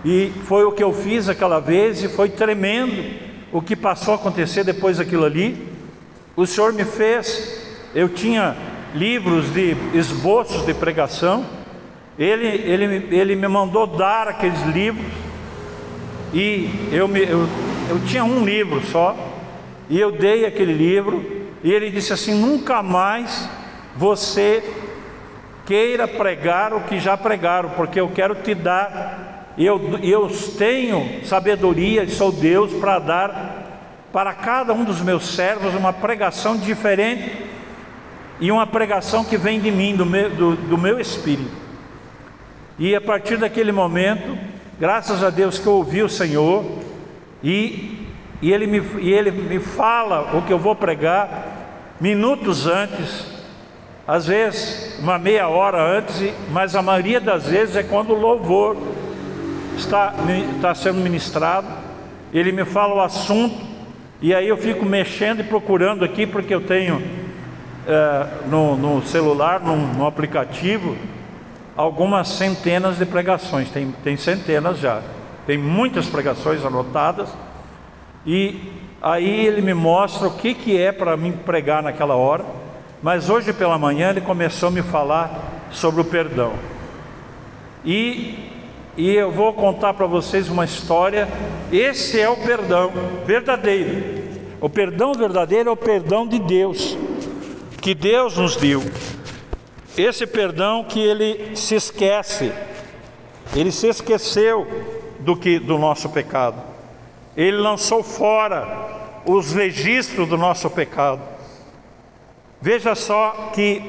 E foi o que eu fiz aquela vez e foi tremendo o que passou a acontecer depois daquilo ali. O Senhor me fez, eu tinha livros de esboços de pregação, ele, ele, ele me mandou dar aqueles livros, e eu, me, eu, eu tinha um livro só, e eu dei aquele livro, e ele disse assim: nunca mais você queira pregar o que já pregaram, porque eu quero te dar, eu, eu tenho sabedoria sou Deus para dar para cada um dos meus servos uma pregação diferente e uma pregação que vem de mim, do meu, do, do meu espírito. E a partir daquele momento, graças a Deus que eu ouvi o Senhor, e, e, ele, me, e ele me fala o que eu vou pregar minutos antes, às vezes uma meia hora antes, mas a maioria das vezes é quando o louvor está, está sendo ministrado, ele me fala o assunto, e aí eu fico mexendo e procurando aqui, porque eu tenho é, no, no, celular, no, no, aplicativo, algumas centenas de pregações, tem, tem centenas já, tem muitas pregações anotadas, e aí ele me mostra o que, que é para mim pregar naquela hora, mas hoje pela manhã ele começou a me falar sobre o perdão. E, e eu vou contar para vocês uma história. Esse é o perdão verdadeiro. O perdão verdadeiro é o perdão de Deus que Deus nos deu. Esse perdão que ele se esquece, ele se esqueceu do que do nosso pecado. Ele lançou fora os registros do nosso pecado. Veja só que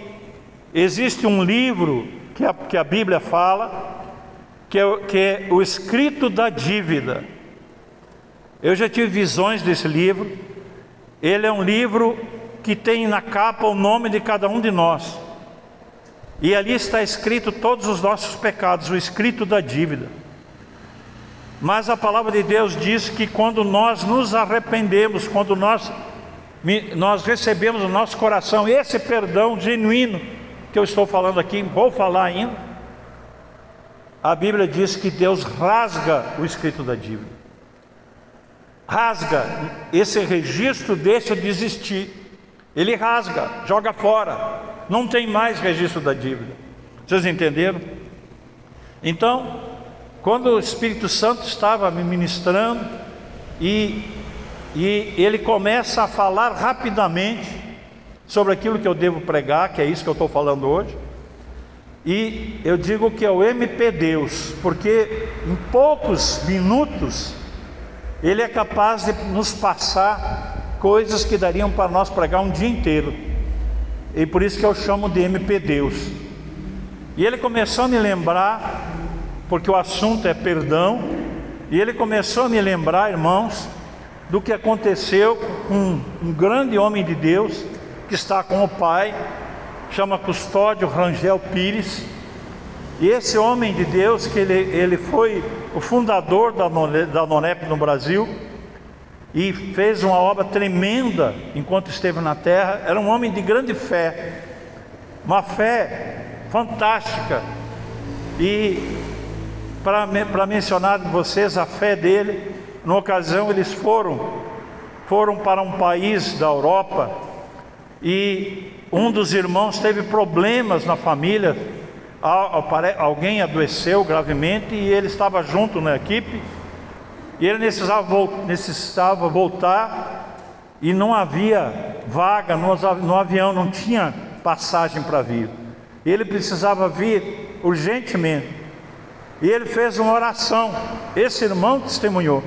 existe um livro que a, que a Bíblia fala, que é, que é o escrito da dívida. Eu já tive visões desse livro. Ele é um livro que tem na capa o nome de cada um de nós. E ali está escrito todos os nossos pecados, o escrito da dívida. Mas a palavra de Deus diz que quando nós nos arrependemos, quando nós, nós recebemos no nosso coração esse perdão genuíno que eu estou falando aqui, vou falar ainda, a Bíblia diz que Deus rasga o escrito da dívida. Rasga, esse registro deixa de existir. Ele rasga, joga fora, não tem mais registro da dívida. Vocês entenderam? Então, quando o Espírito Santo estava me ministrando e, e ele começa a falar rapidamente sobre aquilo que eu devo pregar, que é isso que eu estou falando hoje, e eu digo que é o MP Deus, porque em poucos minutos ele é capaz de nos passar coisas que dariam para nós pregar um dia inteiro. E por isso que eu chamo de MP Deus. E ele começou a me lembrar, porque o assunto é perdão, e ele começou a me lembrar, irmãos, do que aconteceu com um grande homem de Deus que está com o pai, chama Custódio Rangel Pires. E esse homem de Deus, que ele, ele foi o fundador da, da NONEP no Brasil, e fez uma obra tremenda enquanto esteve na terra. Era um homem de grande fé, uma fé fantástica. E para mencionar de vocês a fé dele, numa ocasião eles foram foram para um país da Europa e um dos irmãos teve problemas na família, alguém adoeceu gravemente e ele estava junto na equipe e ele necessitava, voltar e não havia vaga no avião, não tinha passagem para vir. Ele precisava vir urgentemente. E ele fez uma oração. Esse irmão testemunhou.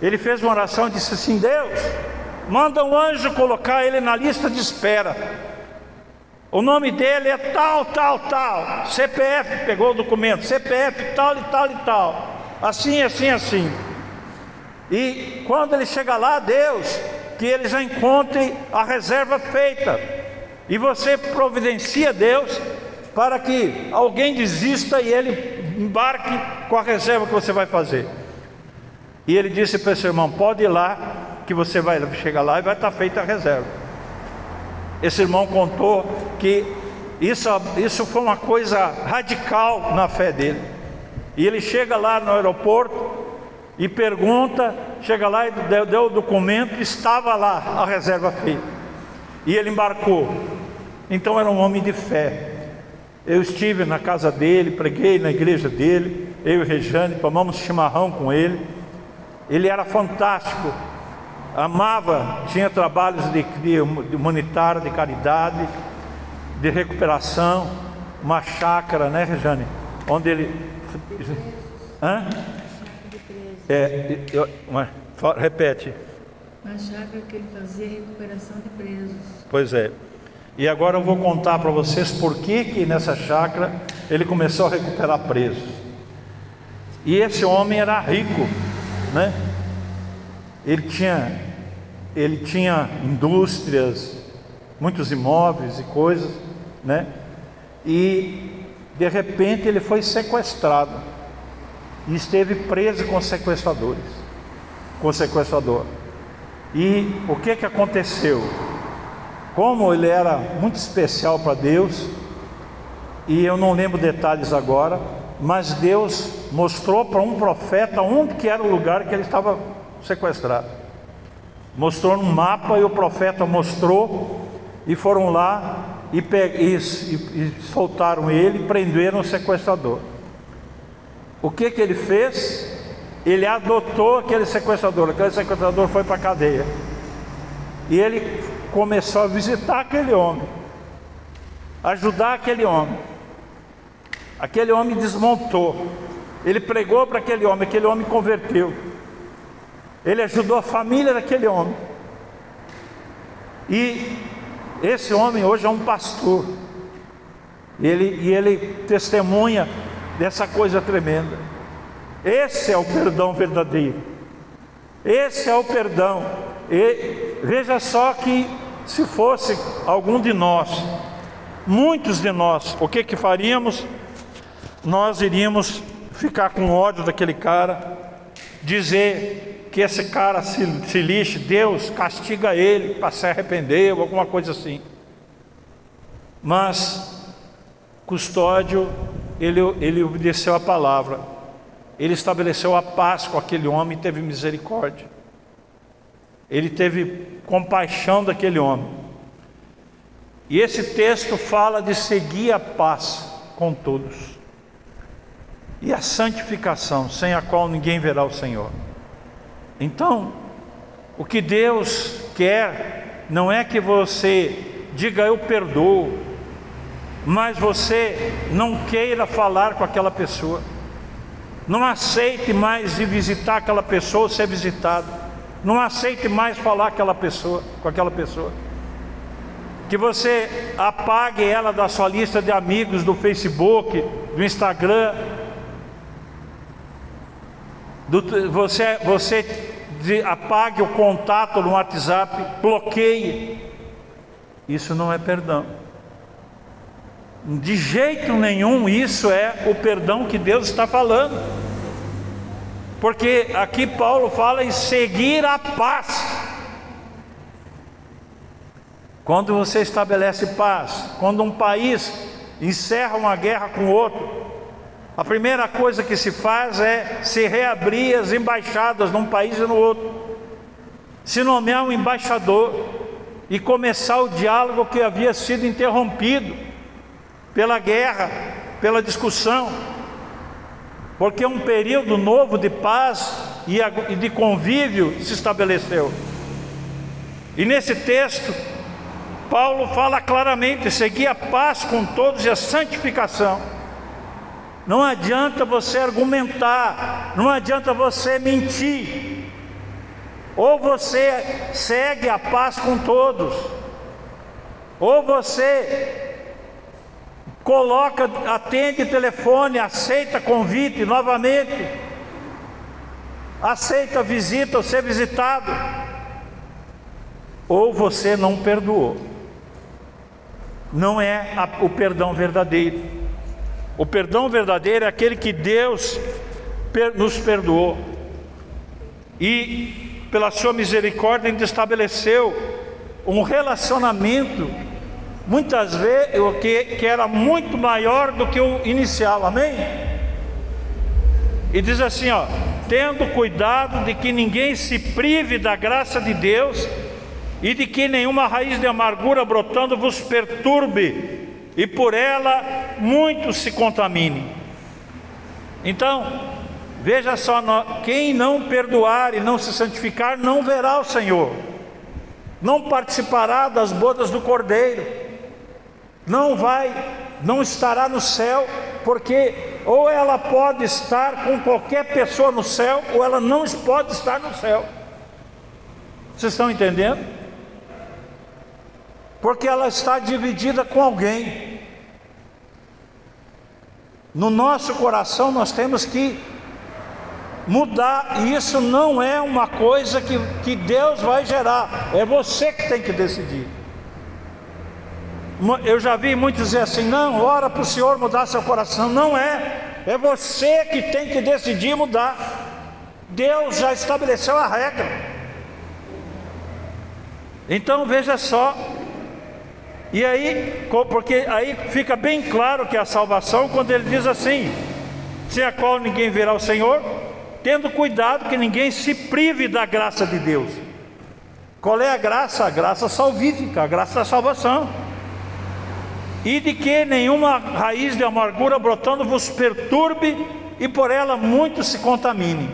Ele fez uma oração e disse assim: Deus, manda um anjo colocar ele na lista de espera. O nome dele é tal, tal, tal. CPF, pegou o documento. CPF tal e tal e tal. Assim, assim, assim. E quando ele chega lá, Deus, que ele já encontre a reserva feita. E você providencia Deus para que alguém desista e ele embarque com a reserva que você vai fazer. E ele disse para esse irmão: pode ir lá, que você vai chegar lá e vai estar feita a reserva. Esse irmão contou que isso, isso foi uma coisa radical na fé dele. E ele chega lá no aeroporto, e pergunta, chega lá e deu, deu o documento, estava lá a reserva feita. E ele embarcou. Então era um homem de fé. Eu estive na casa dele, preguei na igreja dele, eu e Rejane, tomamos chimarrão com ele. Ele era fantástico, amava, tinha trabalhos de, de, humanitário, de caridade, de recuperação, uma chácara, né, Rejane? Onde ele. Hã? É, eu, uma, repete. Uma chácara que ele fazia recuperação de presos. Pois é. E agora eu vou contar para vocês por que, que nessa chácara ele começou a recuperar presos. E esse homem era rico, né? Ele tinha, ele tinha indústrias, muitos imóveis e coisas, né? E de repente ele foi sequestrado e esteve preso com sequestradores, com sequestrador. E o que que aconteceu? como ele era muito especial para Deus, e eu não lembro detalhes agora, mas Deus mostrou para um profeta onde que era o lugar que ele estava sequestrado. Mostrou no mapa e o profeta mostrou e foram lá e, e, e, e soltaram ele, prenderam o sequestrador. O que que ele fez? Ele adotou aquele sequestrador, aquele sequestrador foi para a cadeia. E ele começou a visitar aquele homem, ajudar aquele homem. Aquele homem desmontou. Ele pregou para aquele homem, aquele homem converteu. Ele ajudou a família daquele homem. E esse homem hoje é um pastor. Ele, e ele testemunha dessa coisa tremenda. Esse é o perdão verdadeiro. Esse é o perdão. E veja só que se fosse algum de nós, muitos de nós, o que que faríamos? Nós iríamos ficar com ódio daquele cara, dizer que esse cara se, se lixe, Deus castiga ele para se arrepender, ou alguma coisa assim. Mas Custódio, ele, ele obedeceu a palavra, ele estabeleceu a paz com aquele homem e teve misericórdia. Ele teve compaixão daquele homem. E esse texto fala de seguir a paz com todos e a santificação, sem a qual ninguém verá o Senhor. Então, o que Deus quer não é que você diga eu perdoo, mas você não queira falar com aquela pessoa, não aceite mais ir visitar aquela pessoa ou ser visitado não aceite mais falar aquela pessoa, com aquela pessoa. Que você apague ela da sua lista de amigos do Facebook, do Instagram. Do, você, você de, apague o contato no WhatsApp, bloqueie. Isso não é perdão. De jeito nenhum isso é o perdão que Deus está falando. Porque aqui Paulo fala em seguir a paz. Quando você estabelece paz, quando um país encerra uma guerra com outro, a primeira coisa que se faz é se reabrir as embaixadas num país e no outro, se nomear um embaixador e começar o diálogo que havia sido interrompido pela guerra, pela discussão porque um período novo de paz e de convívio se estabeleceu. E nesse texto, Paulo fala claramente: seguir a paz com todos e a santificação. Não adianta você argumentar, não adianta você mentir. Ou você segue a paz com todos, ou você coloca, atende telefone, aceita convite novamente, aceita visita ou ser visitado, ou você não perdoou. Não é a, o perdão verdadeiro. O perdão verdadeiro é aquele que Deus nos perdoou e, pela Sua misericórdia, ainda estabeleceu um relacionamento muitas vezes que, que era muito maior do que o inicial, amém? E diz assim, ó, tendo cuidado de que ninguém se prive da graça de Deus, e de que nenhuma raiz de amargura brotando vos perturbe, e por ela muitos se contaminem. Então, veja só: quem não perdoar e não se santificar, não verá o Senhor, não participará das bodas do Cordeiro, não vai, não estará no céu, porque ou ela pode estar com qualquer pessoa no céu, ou ela não pode estar no céu. Vocês estão entendendo? Porque ela está dividida com alguém. No nosso coração nós temos que mudar, e isso não é uma coisa que, que Deus vai gerar, é você que tem que decidir. Eu já vi muitos dizer assim: não, ora para o Senhor mudar seu coração. Não é, é você que tem que decidir mudar. Deus já estabeleceu a regra. Então veja só, e aí, porque aí fica bem claro que a salvação, quando ele diz assim: sem a qual ninguém verá o Senhor, tendo cuidado que ninguém se prive da graça de Deus. Qual é a graça? A graça salvífica, a graça da salvação. E de que nenhuma raiz de amargura brotando vos perturbe e por ela muitos se contaminem.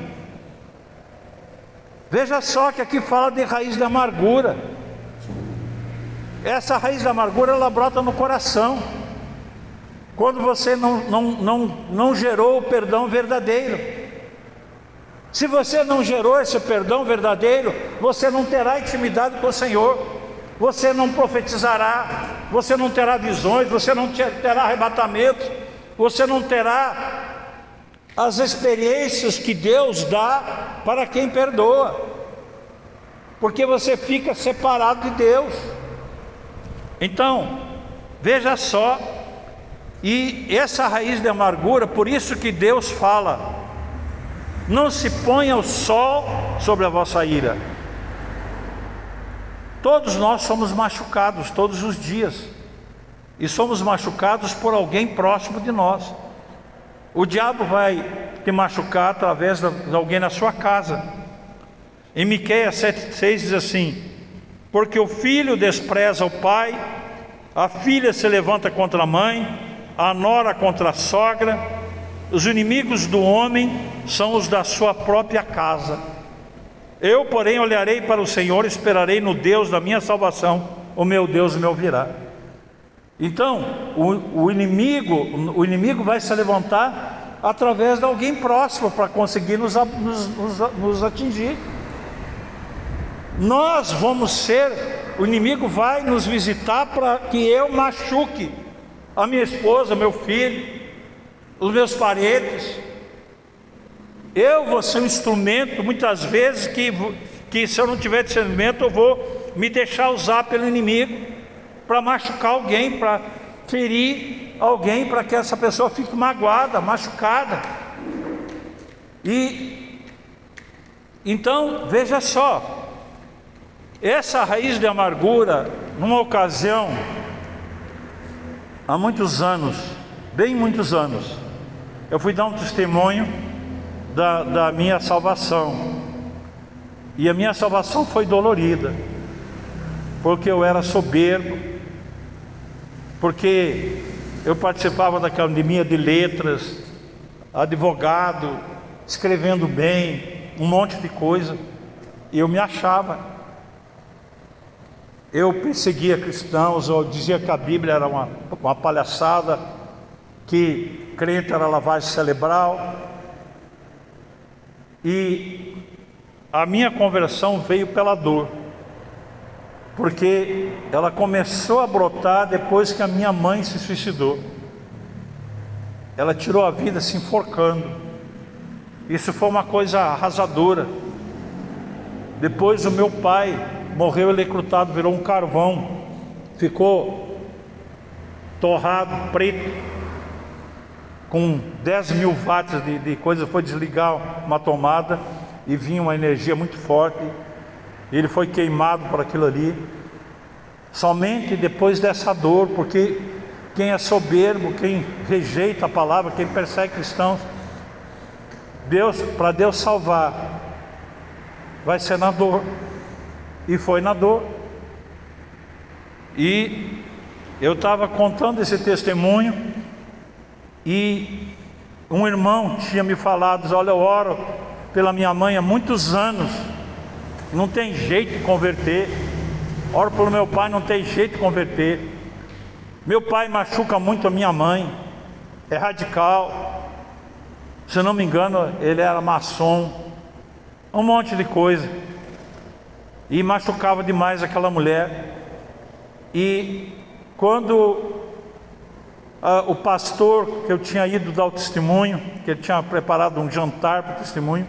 Veja só que aqui fala de raiz de amargura. Essa raiz da amargura ela brota no coração. Quando você não, não, não, não gerou o perdão verdadeiro. Se você não gerou esse perdão verdadeiro, você não terá intimidade com o Senhor, você não profetizará, você não terá visões, você não terá arrebatamentos, você não terá as experiências que Deus dá para quem perdoa, porque você fica separado de Deus. Então, veja só, e essa raiz de amargura, por isso que Deus fala: não se ponha o sol sobre a vossa ira. Todos nós somos machucados todos os dias, e somos machucados por alguém próximo de nós. O diabo vai te machucar através de alguém na sua casa. Em Miqueias 7,6 diz assim: porque o filho despreza o pai, a filha se levanta contra a mãe, a nora contra a sogra, os inimigos do homem são os da sua própria casa. Eu, porém, olharei para o Senhor, esperarei no Deus da minha salvação, o meu Deus me ouvirá. Então, o, o inimigo, o inimigo vai se levantar através de alguém próximo para conseguir nos, nos, nos, nos atingir. Nós vamos ser, o inimigo vai nos visitar para que eu machuque a minha esposa, meu filho, os meus parentes. Eu vou ser um instrumento, muitas vezes, que, que se eu não tiver discernimento, eu vou me deixar usar pelo inimigo para machucar alguém, para ferir alguém, para que essa pessoa fique magoada, machucada. E então, veja só, essa raiz de amargura, numa ocasião, há muitos anos, bem muitos anos, eu fui dar um testemunho da, da minha salvação. E a minha salvação foi dolorida, porque eu era soberbo, porque eu participava da academia de letras, advogado, escrevendo bem, um monte de coisa, e eu me achava eu perseguia cristãos, ou dizia que a Bíblia era uma, uma palhaçada, que crente era lavagem cerebral. E a minha conversão veio pela dor, porque ela começou a brotar depois que a minha mãe se suicidou. Ela tirou a vida se enforcando. Isso foi uma coisa arrasadora. Depois o meu pai morreu eletrocutado, virou um carvão, ficou torrado, preto, com 10 mil watts de, de coisa, foi desligar uma tomada e vinha uma energia muito forte, ele foi queimado por aquilo ali, somente depois dessa dor, porque quem é soberbo, quem rejeita a palavra, quem persegue cristãos, Deus, para Deus salvar, vai ser na dor. E foi na dor. E eu estava contando esse testemunho e um irmão tinha me falado: Olha, eu oro pela minha mãe há muitos anos, não tem jeito de converter. Oro pelo meu pai, não tem jeito de converter. Meu pai machuca muito a minha mãe, é radical. Se não me engano, ele era maçom, um monte de coisa. E machucava demais aquela mulher. E quando ah, o pastor que eu tinha ido dar o testemunho, que ele tinha preparado um jantar para o testemunho,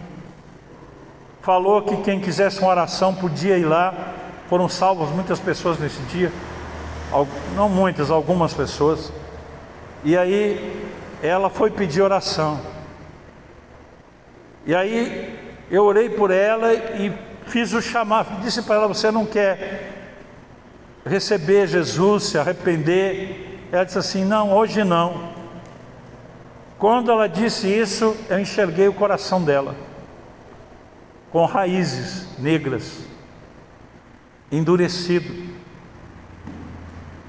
falou que quem quisesse uma oração podia ir lá. Foram salvas muitas pessoas nesse dia, não muitas, algumas pessoas. E aí ela foi pedir oração. E aí eu orei por ela e fiz o chamado, disse para ela: Você não quer receber Jesus, se arrepender? Ela disse assim: Não, hoje não. Quando ela disse isso, eu enxerguei o coração dela, com raízes negras, endurecido.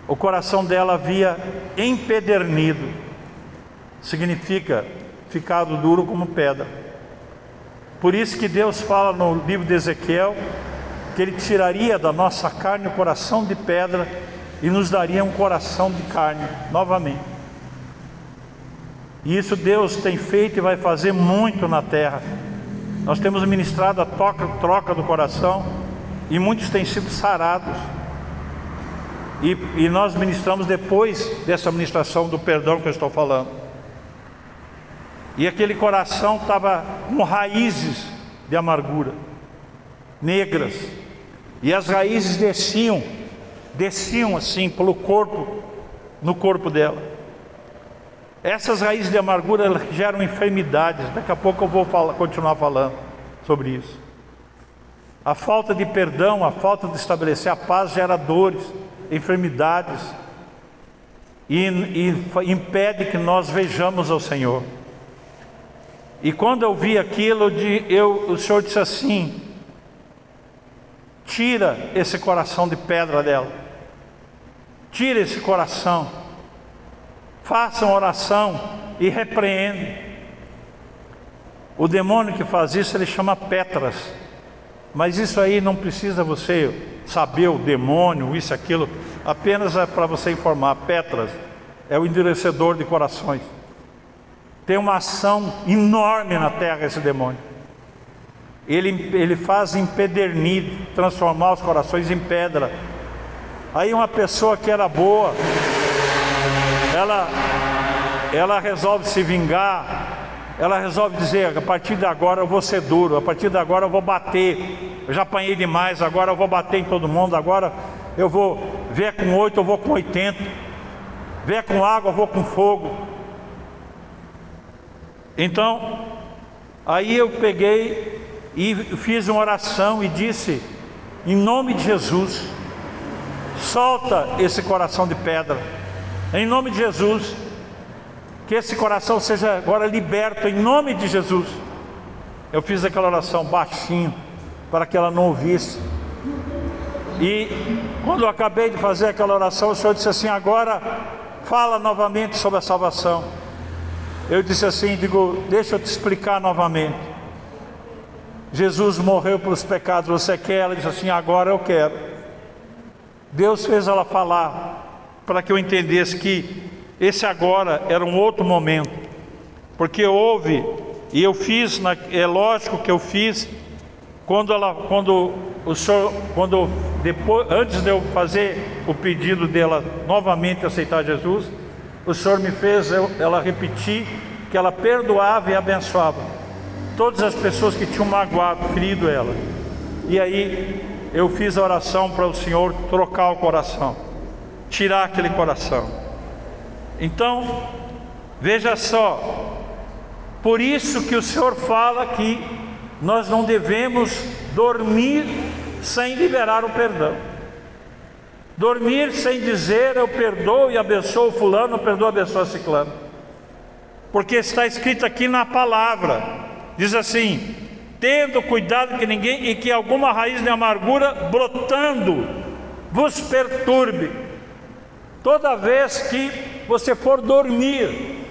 O coração dela havia empedernido, significa ficado duro como pedra. Por isso que Deus fala no livro de Ezequiel que Ele tiraria da nossa carne o coração de pedra e nos daria um coração de carne novamente. E isso Deus tem feito e vai fazer muito na terra. Nós temos ministrado a troca, troca do coração e muitos têm sido sarados. E, e nós ministramos depois dessa ministração do perdão que eu estou falando. E aquele coração estava com raízes de amargura, negras, e as raízes desciam, desciam assim pelo corpo, no corpo dela. Essas raízes de amargura geram enfermidades. Daqui a pouco eu vou falar, continuar falando sobre isso. A falta de perdão, a falta de estabelecer a paz gera dores, enfermidades e, e impede que nós vejamos ao Senhor. E quando eu vi aquilo, eu, o Senhor disse assim: tira esse coração de pedra dela, tira esse coração, faça uma oração e repreende. O demônio que faz isso ele chama Petras, mas isso aí não precisa você saber o demônio, isso, aquilo, apenas é para você informar. Petras é o endurecedor de corações. Tem uma ação enorme na terra esse demônio. Ele, ele faz empedernir, transformar os corações em pedra. Aí uma pessoa que era boa, ela, ela resolve se vingar, ela resolve dizer: a partir de agora eu vou ser duro, a partir de agora eu vou bater. Eu já apanhei demais, agora eu vou bater em todo mundo, agora eu vou ver com oito, eu vou com oitenta, ver com água, eu vou com fogo. Então, aí eu peguei e fiz uma oração e disse: em nome de Jesus, solta esse coração de pedra, em nome de Jesus, que esse coração seja agora liberto, em nome de Jesus. Eu fiz aquela oração baixinho, para que ela não ouvisse. E quando eu acabei de fazer aquela oração, o Senhor disse assim: agora fala novamente sobre a salvação. Eu disse assim: digo, deixa eu te explicar novamente. Jesus morreu pelos pecados, você quer? Ela disse assim: agora eu quero. Deus fez ela falar para que eu entendesse que esse agora era um outro momento, porque houve e eu fiz, é lógico que eu fiz quando ela, quando o senhor, quando depois, antes de eu fazer o pedido dela novamente aceitar Jesus, o Senhor me fez ela repetir que ela perdoava e abençoava todas as pessoas que tinham magoado, ferido ela. E aí eu fiz a oração para o Senhor trocar o coração, tirar aquele coração. Então, veja só, por isso que o Senhor fala que nós não devemos dormir sem liberar o perdão. Dormir sem dizer eu perdoo e abençoo fulano, eu perdoo e abençoo ciclano. Porque está escrito aqui na palavra, diz assim: tendo cuidado que ninguém e que alguma raiz de amargura brotando vos perturbe. Toda vez que você for dormir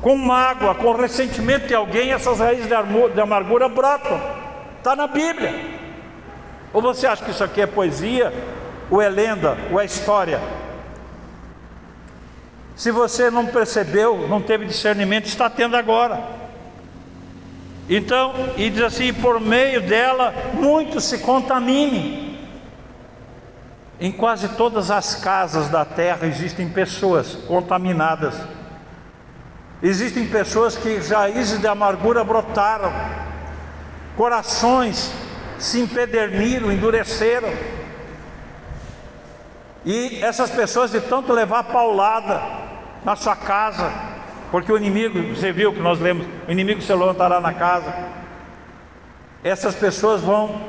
com mágoa, com ressentimento de alguém, essas raízes de amargura brotam. Está na Bíblia. Ou você acha que isso aqui é poesia, ou é lenda, ou é história? Se você não percebeu, não teve discernimento, está tendo agora. Então, e diz assim: por meio dela, muitos se contaminem. Em quase todas as casas da terra existem pessoas contaminadas. Existem pessoas que raízes de amargura brotaram, corações se empederniram, endureceram. E essas pessoas de tanto levar paulada na sua casa, porque o inimigo, você viu que nós lemos, o inimigo se levantará na casa. Essas pessoas vão,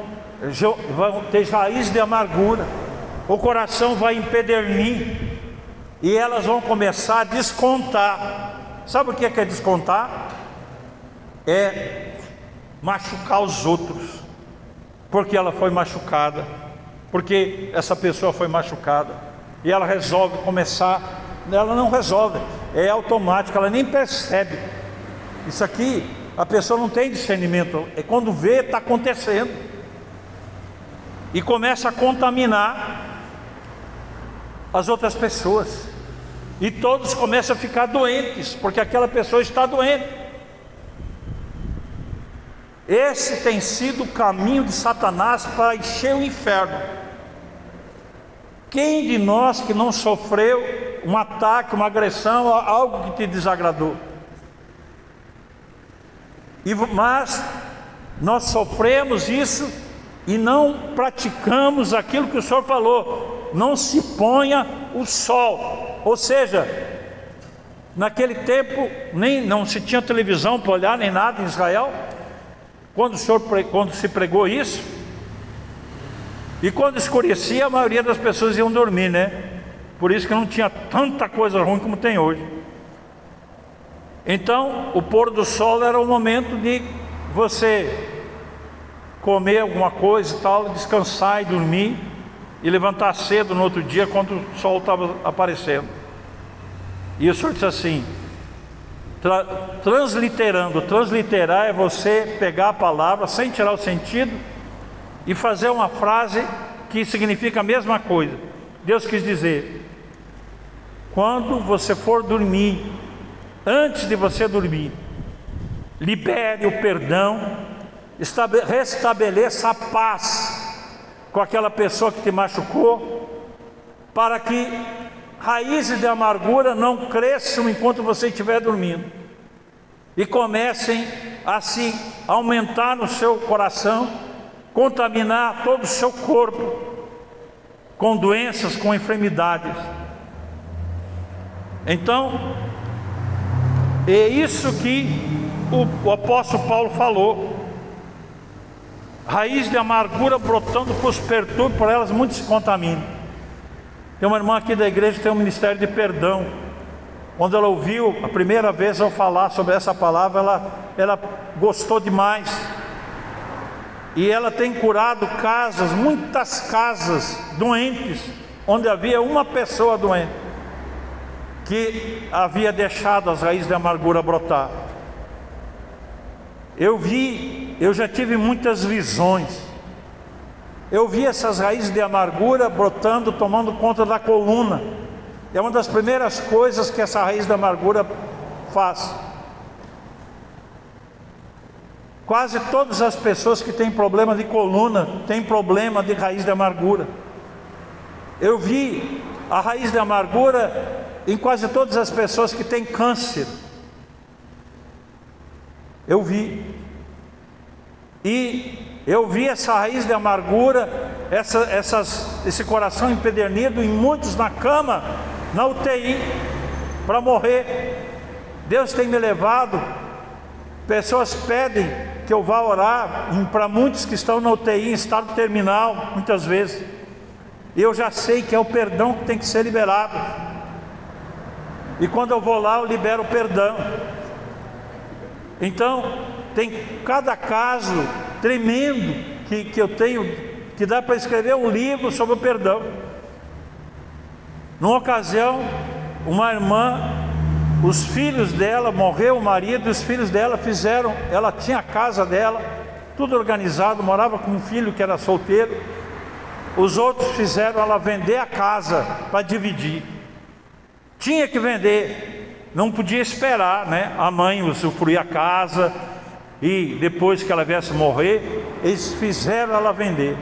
vão ter raiz de amargura o coração vai empedernir e elas vão começar a descontar. Sabe o que é, descontar? É machucar os outros, porque ela foi machucada, porque essa pessoa foi machucada, e ela resolve começar. Ela não resolve, é automático, ela nem percebe. Isso aqui, a pessoa não tem discernimento, é quando vê, está acontecendo, e começa a contaminar as outras pessoas. E todos começam a ficar doentes, porque aquela pessoa está doente. Esse tem sido o caminho de Satanás para encher o inferno. Quem de nós que não sofreu um ataque, uma agressão, algo que te desagradou? E, mas nós sofremos isso e não praticamos aquilo que o Senhor falou não se ponha o sol. Ou seja, naquele tempo nem não se tinha televisão para olhar nem nada em Israel. Quando o Senhor quando se pregou isso, e quando escurecia, a maioria das pessoas iam dormir, né? Por isso que não tinha tanta coisa ruim como tem hoje. Então, o pôr do sol era o momento de você comer alguma coisa e tal, descansar e dormir e levantar cedo no outro dia quando o sol estava aparecendo. E o Senhor disse assim: tra transliterando, transliterar é você pegar a palavra sem tirar o sentido e fazer uma frase que significa a mesma coisa. Deus quis dizer: quando você for dormir, antes de você dormir, libere o perdão, restabeleça a paz com aquela pessoa que te machucou, para que raízes de amargura não cresçam enquanto você estiver dormindo e comecem a se aumentar no seu coração, contaminar todo o seu corpo com doenças, com enfermidades. Então, é isso que o, o apóstolo Paulo falou raiz de amargura brotando para os perturbe, por elas muitos se contaminam. Tem uma irmã aqui da igreja que tem um ministério de perdão. Quando ela ouviu a primeira vez eu falar sobre essa palavra, ela, ela gostou demais. E ela tem curado casas, muitas casas doentes, onde havia uma pessoa doente, que havia deixado as raízes de amargura brotar. Eu vi, eu já tive muitas visões. Eu vi essas raízes de amargura brotando, tomando conta da coluna. É uma das primeiras coisas que essa raiz de amargura faz. Quase todas as pessoas que têm problema de coluna têm problema de raiz de amargura. Eu vi a raiz de amargura em quase todas as pessoas que têm câncer. Eu vi. E eu vi essa raiz de amargura, essa, essas, esse coração empedernido em muitos na cama, na UTI, para morrer. Deus tem me levado. Pessoas pedem que eu vá orar para muitos que estão na UTI em estado terminal, muitas vezes. Eu já sei que é o perdão que tem que ser liberado. E quando eu vou lá, eu libero o perdão. Então, tem cada caso tremendo que, que eu tenho, que dá para escrever um livro sobre o perdão. Numa ocasião, uma irmã, os filhos dela, morreu o marido, os filhos dela fizeram, ela tinha a casa dela, tudo organizado, morava com um filho que era solteiro. Os outros fizeram ela vender a casa para dividir. Tinha que vender, não podia esperar, né? A mãe usufruir a casa e depois que ela viesse morrer, eles fizeram ela vender.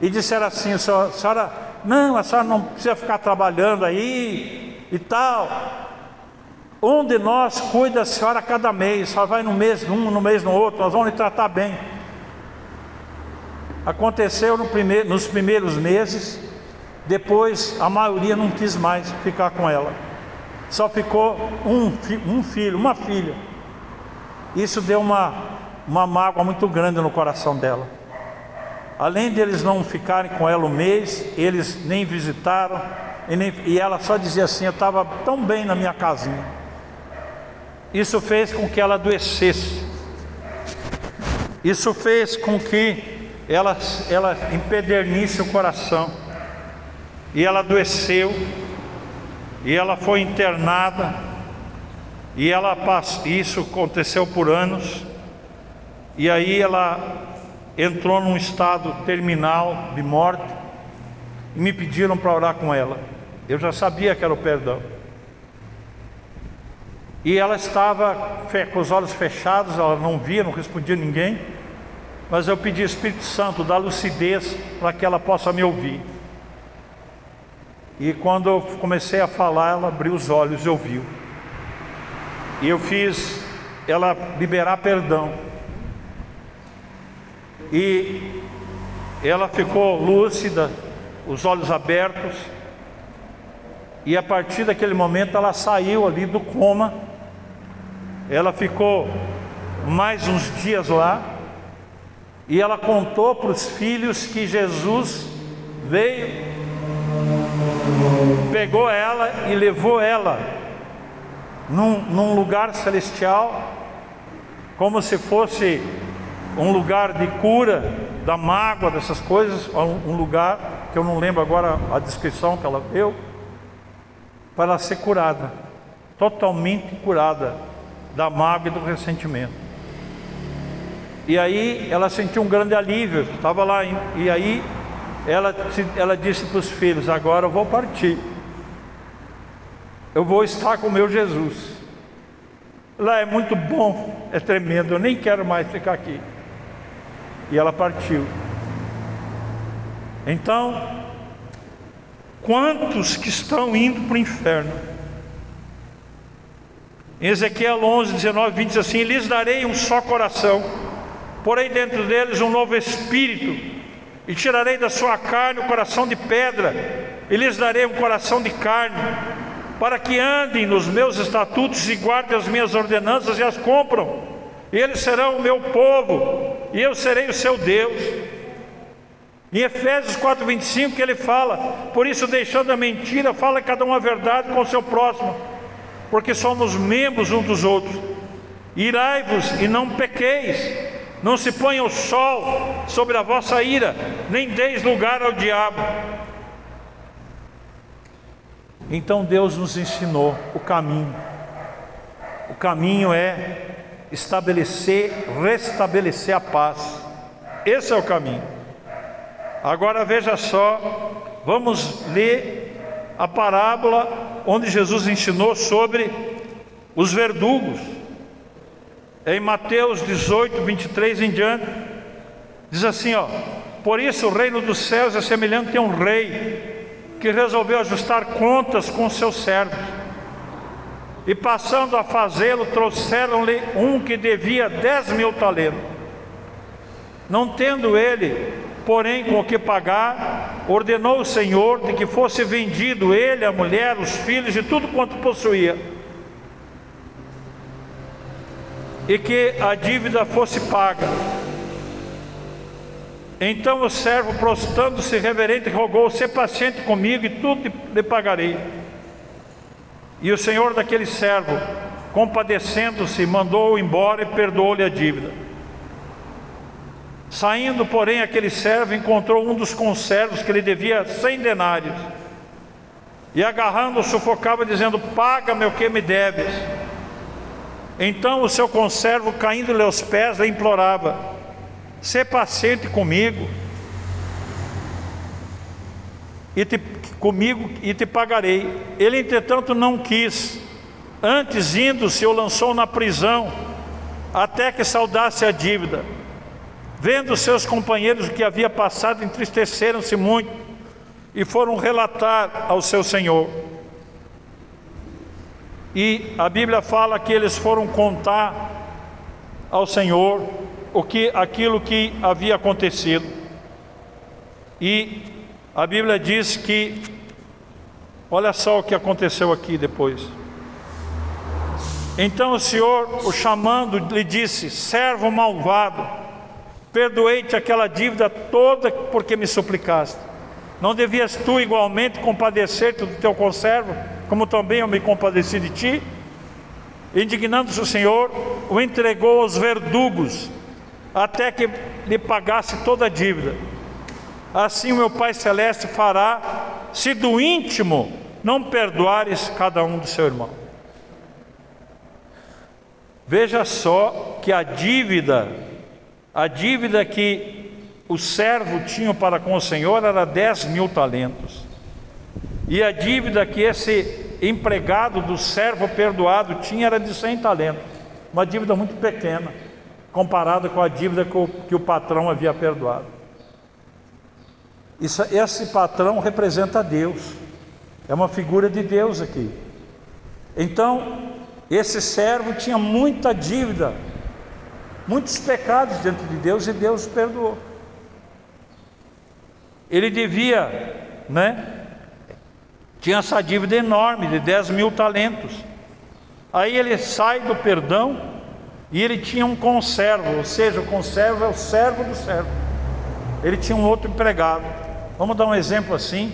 E disseram assim: a senhora, não, a senhora não precisa ficar trabalhando aí e tal. Um de nós cuida da senhora cada mês, só vai no mês num, no mês no outro, nós vamos lhe tratar bem. Aconteceu no primeiro, nos primeiros meses, depois a maioria não quis mais ficar com ela. Só ficou um, um filho, uma filha. Isso deu uma, uma mágoa muito grande no coração dela. Além de eles não ficarem com ela um mês, eles nem visitaram, e, nem, e ela só dizia assim: Eu estava tão bem na minha casinha. Isso fez com que ela adoecesse. Isso fez com que ela, ela empedernisse o coração. E ela adoeceu. E ela foi internada. E ela isso aconteceu por anos. E aí ela entrou num estado terminal de morte e me pediram para orar com ela. Eu já sabia que era o perdão. E ela estava com os olhos fechados, ela não via, não respondia ninguém. Mas eu pedi Espírito Santo, dá lucidez para que ela possa me ouvir. E quando eu comecei a falar, ela abriu os olhos e ouviu. E eu fiz ela liberar perdão. E ela ficou lúcida, os olhos abertos. E a partir daquele momento ela saiu ali do coma. Ela ficou mais uns dias lá. E ela contou para os filhos que Jesus veio, pegou ela e levou ela num, num lugar celestial, como se fosse um lugar de cura da mágoa, dessas coisas, um lugar que eu não lembro agora a descrição que ela deu, para ela ser curada, totalmente curada da mágoa e do ressentimento. E aí ela sentiu um grande alívio, estava lá, e aí ela, ela disse para os filhos: Agora eu vou partir, eu vou estar com o meu Jesus. Lá é muito bom, é tremendo, eu nem quero mais ficar aqui. E ela partiu. Então, quantos que estão indo para o inferno? Em Ezequiel 11, 19, 20 diz assim: Lhes darei um só coração, porei dentro deles um novo espírito, e tirarei da sua carne o coração de pedra, e lhes darei um coração de carne, para que andem nos meus estatutos e guardem as minhas ordenanças e as compram e eles serão o meu povo, e eu serei o seu Deus. Em Efésios 4,25 que ele fala, por isso deixando a mentira, fala cada um a verdade com o seu próximo, porque somos membros uns dos outros. Irai-vos e não pequeis, não se ponha o sol sobre a vossa ira, nem deis lugar ao diabo. Então Deus nos ensinou o caminho. O caminho é estabelecer, restabelecer a paz. Esse é o caminho. Agora veja só, vamos ler a parábola onde Jesus ensinou sobre os verdugos. Em Mateus 18, 23 em diante, diz assim: ó, por isso o reino dos céus é semelhante a um rei que resolveu ajustar contas com seus servos e passando a fazê-lo, trouxeram-lhe um que devia dez mil talentos. Não tendo ele, porém, com o que pagar, ordenou o Senhor de que fosse vendido ele, a mulher, os filhos e tudo quanto possuía, e que a dívida fosse paga. Então o servo, prostando-se reverente, rogou: "Se paciente comigo e tudo lhe pagarei." E o senhor daquele servo, compadecendo-se, mandou-o embora e perdoou-lhe a dívida. Saindo, porém, aquele servo encontrou um dos conservos que lhe devia cem denários e agarrando, sufocava, dizendo: Paga-me o que me deves. Então o seu conservo, caindo-lhe aos pés, lhe implorava: Sê paciente comigo, e te, comigo e te pagarei. Ele, entretanto, não quis. Antes, indo-se, o lançou na prisão, até que saudasse a dívida. Vendo seus companheiros o que havia passado, entristeceram-se muito e foram relatar ao seu senhor. E a Bíblia fala que eles foram contar ao Senhor o que aquilo que havia acontecido. E a Bíblia diz que olha só o que aconteceu aqui depois. Então o Senhor, o chamando, lhe disse: Servo malvado, perdoei-te aquela dívida toda porque me suplicaste. Não devias tu igualmente compadecer-te do teu conservo, como também eu me compadeci de ti? Indignando-se o Senhor, o entregou aos verdugos, até que lhe pagasse toda a dívida. Assim o meu Pai Celeste fará, se do íntimo não perdoares cada um do seu irmão. Veja só que a dívida, a dívida que o servo tinha para com o Senhor era 10 mil talentos. E a dívida que esse empregado do servo perdoado tinha era de 100 talentos. Uma dívida muito pequena, comparada com a dívida que o, que o patrão havia perdoado. Isso, esse patrão representa Deus, é uma figura de Deus aqui. Então, esse servo tinha muita dívida, muitos pecados diante de Deus e Deus perdoou. Ele devia, né? Tinha essa dívida enorme de 10 mil talentos. Aí ele sai do perdão e ele tinha um conservo, ou seja, o conservo é o servo do servo. Ele tinha um outro empregado. Vamos dar um exemplo assim,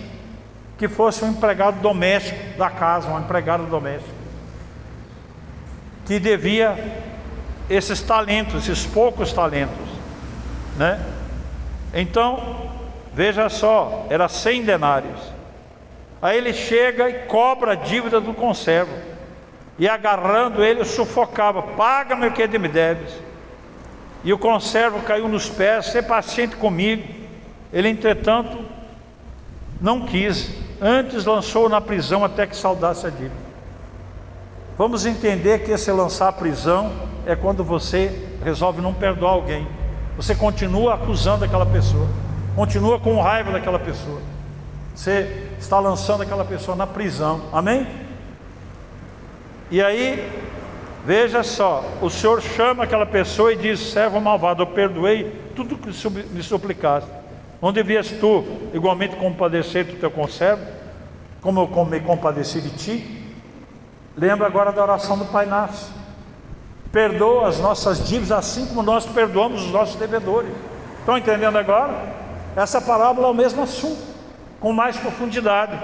que fosse um empregado doméstico da casa, um empregado doméstico que devia esses talentos, esses poucos talentos, né? Então, veja só, era 100 denários. Aí ele chega e cobra a dívida do conservo. E agarrando ele, sufocava: Paga-me o que me deves. E o conservo caiu nos pés: Ser paciente comigo. Ele, entretanto, não quis. Antes lançou na prisão até que saudasse a dívida. Vamos entender que esse lançar a prisão é quando você resolve não perdoar alguém. Você continua acusando aquela pessoa, continua com raiva daquela pessoa. Você está lançando aquela pessoa na prisão. Amém? E aí, veja só, o Senhor chama aquela pessoa e diz: servo malvado, eu perdoei tudo que me suplicaste. Não devias tu igualmente compadecer do teu conservo, como eu me compadeci de ti? Lembra agora da oração do Pai Nosso. Perdoa as nossas dívidas assim como nós perdoamos os nossos devedores. Estão entendendo agora? Essa parábola é o mesmo assunto, com mais profundidade.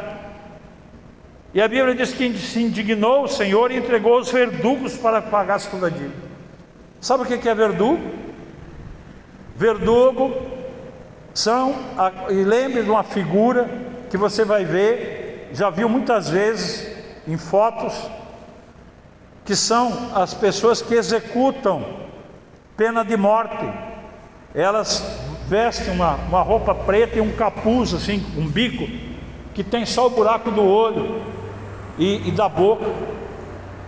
E a Bíblia diz que se indignou o Senhor e entregou os verdugos para que pagasse toda a dívida. Sabe o que é verdugo? Verdugo são, e lembre de uma figura que você vai ver, já viu muitas vezes em fotos, que são as pessoas que executam pena de morte. Elas vestem uma, uma roupa preta e um capuz, assim, um bico, que tem só o buraco do olho e, e da boca.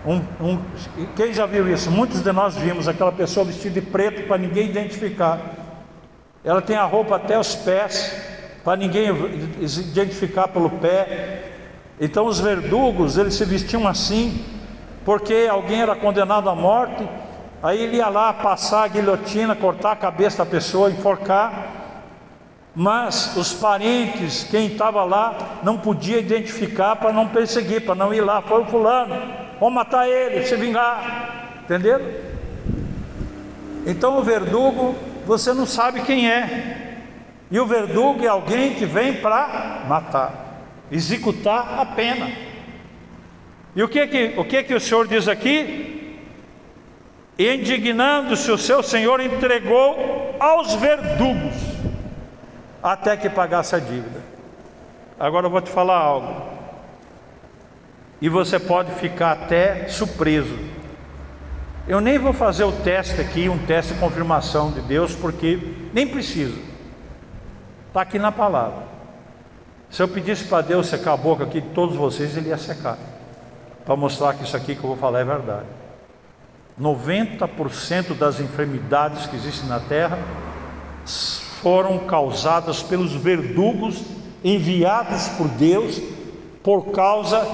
Um, um, quem já viu isso? Muitos de nós vimos aquela pessoa vestida de preto para ninguém identificar. Ela tem a roupa até os pés, para ninguém identificar pelo pé. Então os verdugos, eles se vestiam assim, porque alguém era condenado à morte, aí ele ia lá passar a guilhotina, cortar a cabeça da pessoa, enforcar, mas os parentes, quem estava lá, não podia identificar para não perseguir, para não ir lá, foi o fulano, vamos matar ele, se vingar, entenderam? Então o verdugo, você não sabe quem é, e o verdugo é alguém que vem para matar, executar a pena. E o que que o, que que o Senhor diz aqui? Indignando-se o seu Senhor entregou aos verdugos até que pagasse a dívida. Agora eu vou te falar algo. e você pode ficar até surpreso. Eu nem vou fazer o teste aqui, um teste de confirmação de Deus, porque nem preciso. Está aqui na palavra. Se eu pedisse para Deus secar a boca aqui de todos vocês, Ele ia secar. Para mostrar que isso aqui que eu vou falar é verdade. 90% das enfermidades que existem na terra foram causadas pelos verdugos enviados por Deus por causa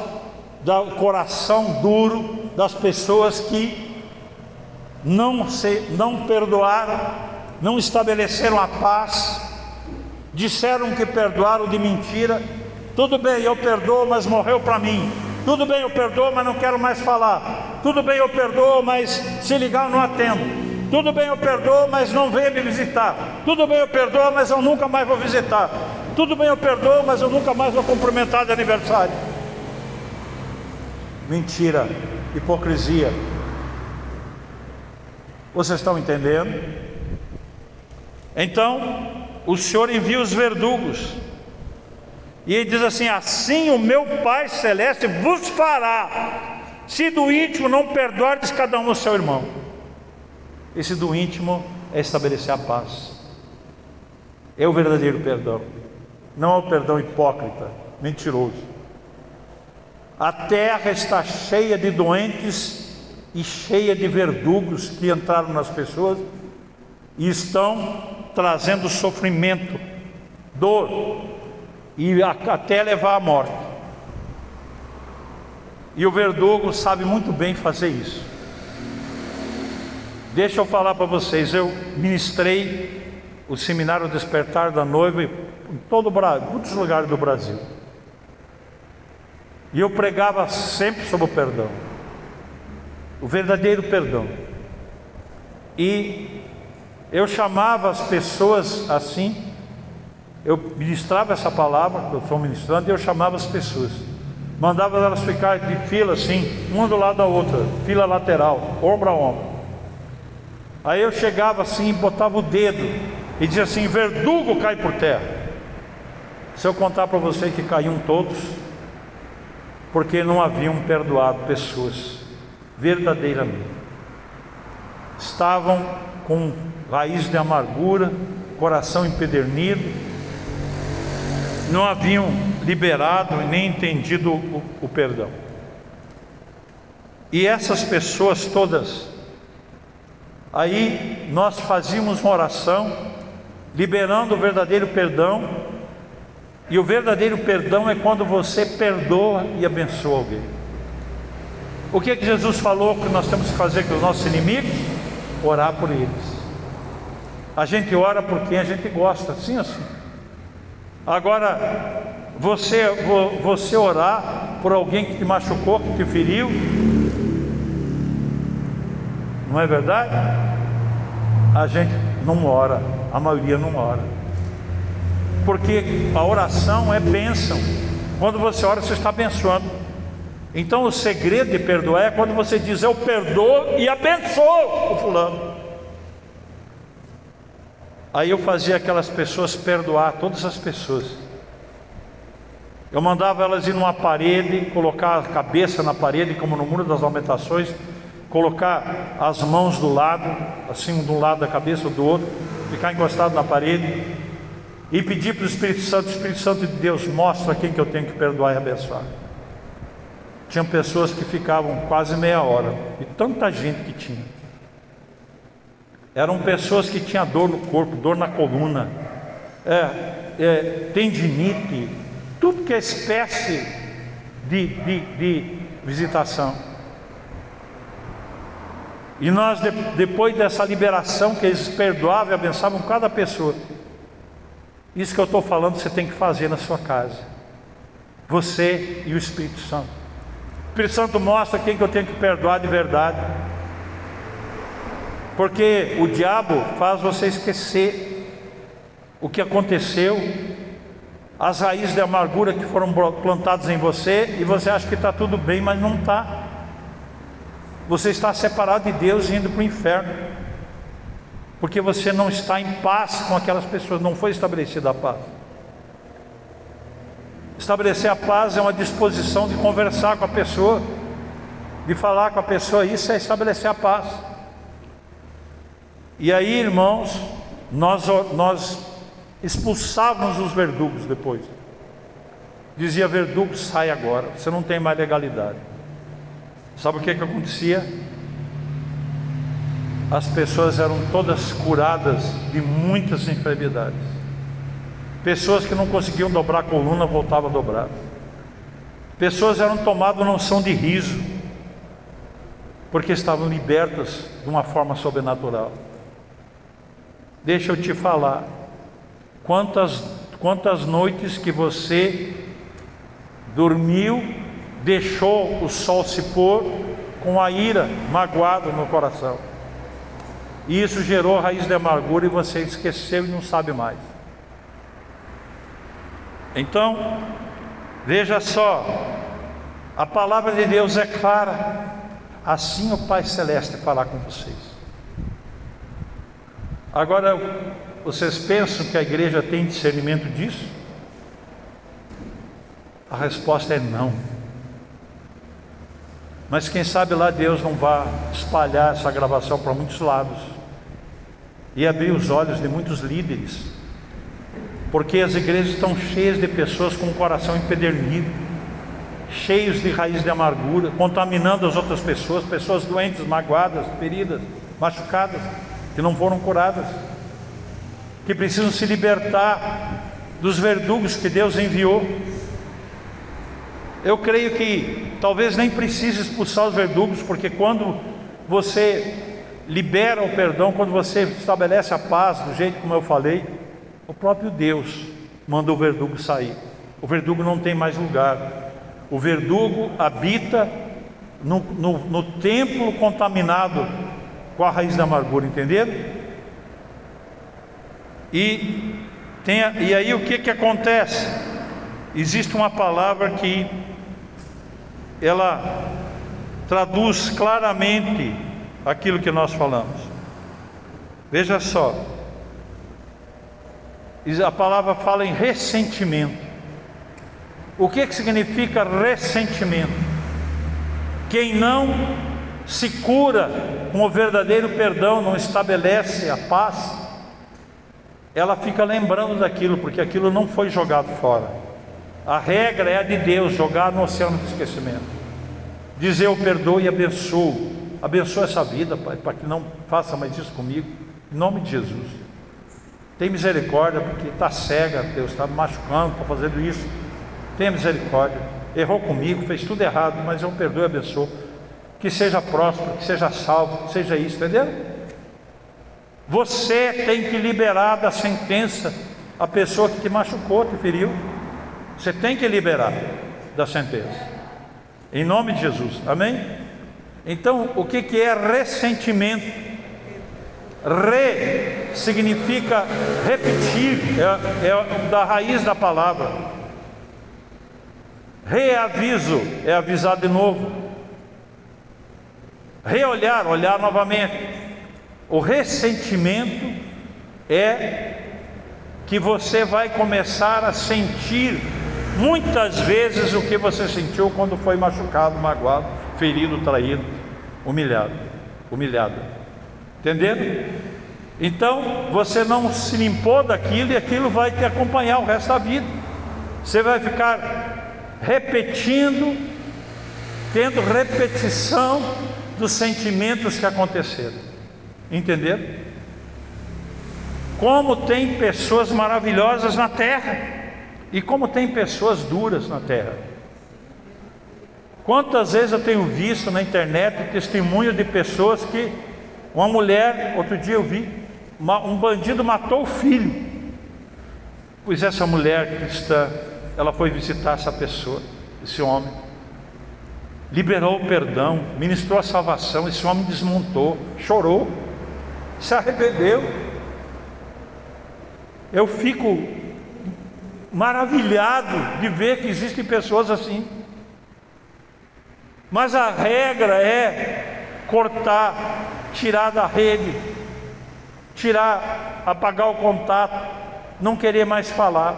do coração duro das pessoas que não, se, não perdoaram, não estabeleceram a paz, disseram que perdoaram de mentira. Tudo bem, eu perdoo, mas morreu para mim. Tudo bem, eu perdoo, mas não quero mais falar. Tudo bem, eu perdoo, mas se ligar eu não atendo. Tudo bem, eu perdoo, mas não venha me visitar. Tudo bem, eu perdoo, mas eu nunca mais vou visitar. Tudo bem, eu perdoo, mas eu nunca mais vou cumprimentar de aniversário. Mentira, hipocrisia. Vocês estão entendendo? Então, o Senhor envia os verdugos. E ele diz assim: Assim o meu Pai Celeste vos fará, se do íntimo não perdoardes cada um o seu irmão. Esse do íntimo é estabelecer a paz. É o verdadeiro perdão. Não é o perdão hipócrita, mentiroso. A terra está cheia de doentes e cheia de verdugos que entraram nas pessoas e estão trazendo sofrimento, dor e até levar à morte. E o verdugo sabe muito bem fazer isso. Deixa eu falar para vocês, eu ministrei o seminário Despertar da Noiva em todo o Brasil, muitos lugares do Brasil. E eu pregava sempre sobre o perdão, o verdadeiro perdão. E eu chamava as pessoas assim, eu ministrava essa palavra que eu estou ministrando, e eu chamava as pessoas, mandava elas ficar de fila assim, uma do lado da outra, fila lateral, ombro a ombro. Aí eu chegava assim, botava o dedo e dizia assim: verdugo cai por terra. Se eu contar para você que caíam todos, porque não haviam perdoado pessoas verdadeiramente, estavam com raiz de amargura, coração empedernido, não haviam liberado nem entendido o, o perdão. E essas pessoas todas Aí nós fazíamos uma oração, liberando o verdadeiro perdão, e o verdadeiro perdão é quando você perdoa e abençoa alguém. O que, é que Jesus falou que nós temos que fazer com os nossos inimigos? Orar por eles. A gente ora por quem a gente gosta, assim assim. Agora, você, você orar por alguém que te machucou, que te feriu, não é verdade? A gente não ora, a maioria não ora. Porque a oração é bênção. Quando você ora, você está abençoando. Então o segredo de perdoar é quando você diz eu perdoo e abençoo o fulano. Aí eu fazia aquelas pessoas perdoar, todas as pessoas. Eu mandava elas ir numa parede, colocar a cabeça na parede, como no muro das lamentações, colocar as mãos do lado, assim, de um lado da cabeça ou do outro, ficar encostado na parede e pedir para o Espírito Santo, Espírito Santo de Deus, mostra quem que eu tenho que perdoar e abençoar. Tinha pessoas que ficavam quase meia hora, e tanta gente que tinha. Eram pessoas que tinham dor no corpo, dor na coluna, é, é, tendinite, tudo que é espécie de, de, de visitação. E nós, depois dessa liberação, que eles perdoavam e abençoavam cada pessoa, isso que eu estou falando, você tem que fazer na sua casa. Você e o Espírito Santo. O Espírito Santo mostra quem que eu tenho que perdoar de verdade. Porque o diabo faz você esquecer o que aconteceu, as raízes de amargura que foram plantadas em você, e você acha que está tudo bem, mas não está você está separado de Deus e indo para o inferno, porque você não está em paz com aquelas pessoas, não foi estabelecida a paz. Estabelecer a paz é uma disposição de conversar com a pessoa, de falar com a pessoa, isso é estabelecer a paz. E aí, irmãos, nós, nós expulsávamos os verdugos depois. Dizia verdugo, sai agora, você não tem mais legalidade. Sabe o que, que acontecia? As pessoas eram todas curadas de muitas enfermidades. Pessoas que não conseguiam dobrar a coluna voltavam a dobrar. Pessoas eram tomadas noção de riso, porque estavam libertas de uma forma sobrenatural. Deixa eu te falar, quantas, quantas noites que você dormiu, deixou o sol se pôr com a ira magoado no coração. E isso gerou raiz de amargura e você esqueceu e não sabe mais. Então, veja só, a palavra de Deus é clara. Assim o Pai Celeste falar com vocês. Agora, vocês pensam que a igreja tem discernimento disso? A resposta é não. Mas quem sabe lá Deus não vai espalhar essa gravação para muitos lados e abrir os olhos de muitos líderes, porque as igrejas estão cheias de pessoas com o coração empedernido, cheios de raiz de amargura, contaminando as outras pessoas, pessoas doentes, magoadas, feridas, machucadas que não foram curadas, que precisam se libertar dos verdugos que Deus enviou. Eu creio que talvez nem precise expulsar os verdugos, porque quando você libera o perdão, quando você estabelece a paz, do jeito como eu falei, o próprio Deus manda o verdugo sair. O verdugo não tem mais lugar. O verdugo habita no, no, no templo contaminado com a raiz da amargura, entenderam? E, tem, e aí o que, que acontece? Existe uma palavra que ela traduz claramente aquilo que nós falamos. Veja só, a palavra fala em ressentimento. O que, que significa ressentimento? Quem não se cura com o verdadeiro perdão, não estabelece a paz, ela fica lembrando daquilo, porque aquilo não foi jogado fora. A regra é a de Deus, jogar no oceano do esquecimento. Dizer eu perdoo e abençoo. Abençoa essa vida, Pai, para que não faça mais isso comigo. Em nome de Jesus. Tem misericórdia, porque está cega, Deus está machucando, está fazendo isso. Tenha misericórdia. Errou comigo, fez tudo errado, mas eu perdoo e abençoo que seja próspero, que seja salvo, que seja isso, entendeu? Você tem que liberar da sentença a pessoa que te machucou, te feriu. Você tem que liberar da sentença. Em nome de Jesus, amém? Então, o que, que é ressentimento? Re significa repetir, é, é da raiz da palavra. Reaviso é avisar de novo reolhar, olhar novamente. O ressentimento é que você vai começar a sentir muitas vezes o que você sentiu quando foi machucado, magoado, ferido, traído, humilhado, humilhado. Entendendo? Então, você não se limpou daquilo e aquilo vai te acompanhar o resto da vida. Você vai ficar repetindo, tendo repetição dos sentimentos que aconteceram. Entenderam? Como tem pessoas maravilhosas na terra e como tem pessoas duras na terra. Quantas vezes eu tenho visto na internet testemunho de pessoas que uma mulher, outro dia eu vi, uma, um bandido matou o filho. Pois essa mulher cristã, ela foi visitar essa pessoa, esse homem liberou o perdão, ministrou a salvação. Esse homem desmontou, chorou, se arrependeu. Eu fico maravilhado de ver que existem pessoas assim. Mas a regra é cortar, tirar da rede, tirar, apagar o contato, não querer mais falar.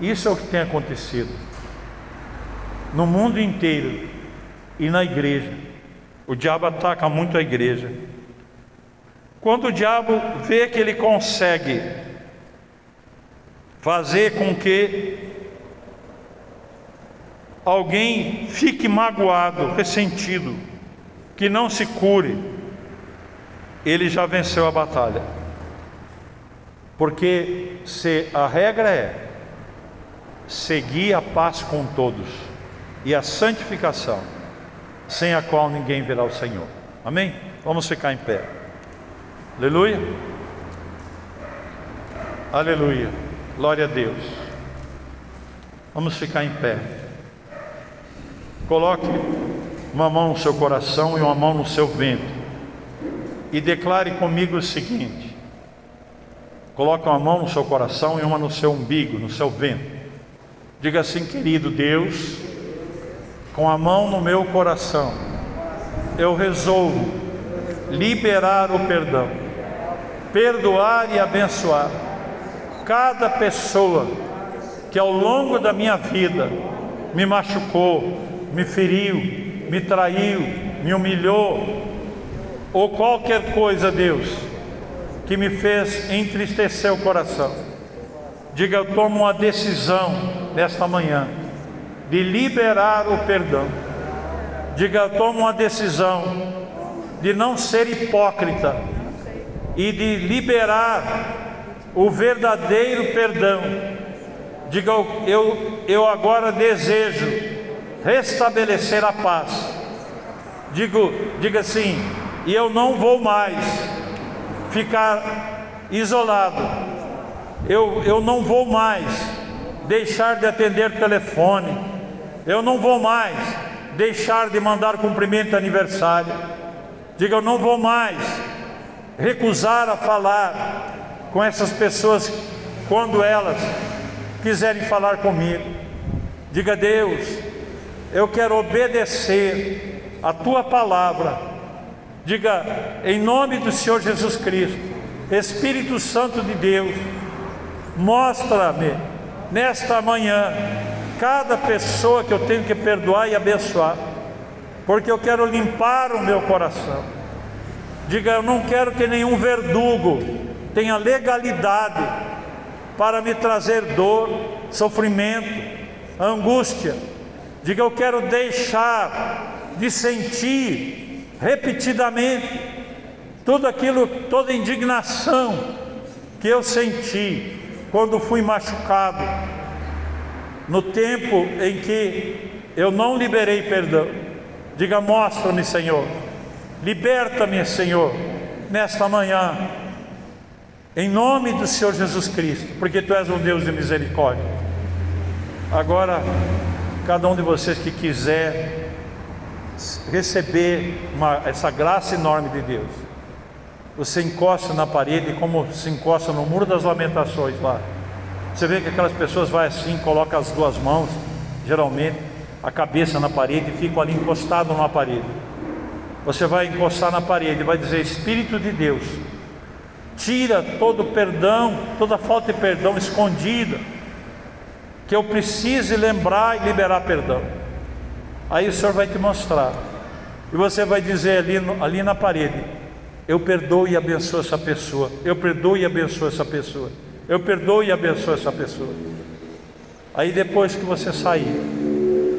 Isso é o que tem acontecido no mundo inteiro e na igreja. O diabo ataca muito a igreja. Quando o diabo vê que ele consegue fazer com que alguém fique magoado, ressentido, que não se cure, ele já venceu a batalha. Porque se a regra é seguir a paz com todos e a santificação, sem a qual ninguém verá o Senhor. Amém? Vamos ficar em pé. Aleluia. Aleluia. Glória a Deus. Vamos ficar em pé. Coloque uma mão no seu coração e uma mão no seu ventre. E declare comigo o seguinte: Coloque uma mão no seu coração e uma no seu umbigo, no seu ventre. Diga assim, querido Deus, com a mão no meu coração, eu resolvo liberar o perdão, perdoar e abençoar cada pessoa que ao longo da minha vida me machucou, me feriu, me traiu, me humilhou, ou qualquer coisa, Deus, que me fez entristecer o coração. Diga, eu tomo uma decisão nesta manhã de liberar o perdão. Diga, eu tomo uma decisão de não ser hipócrita e de liberar o verdadeiro perdão. Diga, eu, eu agora desejo restabelecer a paz. Digo, diga assim, e eu não vou mais ficar isolado. Eu, eu não vou mais deixar de atender telefone. Eu não vou mais deixar de mandar cumprimento de aniversário. Diga, eu não vou mais recusar a falar com essas pessoas quando elas quiserem falar comigo. Diga, Deus, eu quero obedecer a tua palavra Diga, em nome do Senhor Jesus Cristo, Espírito Santo de Deus, mostra-me nesta manhã cada pessoa que eu tenho que perdoar e abençoar, porque eu quero limpar o meu coração. Diga, eu não quero que nenhum verdugo tenha legalidade para me trazer dor, sofrimento, angústia. Diga, eu quero deixar de sentir repetidamente tudo aquilo, toda indignação que eu senti quando fui machucado, no tempo em que eu não liberei perdão. Diga: mostra-me, Senhor, liberta-me, Senhor, nesta manhã, em nome do Senhor Jesus Cristo, porque Tu és um Deus de misericórdia. Agora, cada um de vocês que quiser receber uma, essa graça enorme de Deus. Você encosta na parede como se encosta no muro das lamentações lá. Você vê que aquelas pessoas vai assim, coloca as duas mãos, geralmente, a cabeça na parede e ficam ali encostado na parede. Você vai encostar na parede vai dizer: Espírito de Deus, tira todo o perdão, toda falta de perdão escondida, que eu precise lembrar e liberar perdão. Aí o Senhor vai te mostrar. E você vai dizer ali, ali na parede: Eu perdoo e abençoo essa pessoa. Eu perdoo e abençoo essa pessoa. Eu perdoo e abençoo essa pessoa. Aí depois que você sair,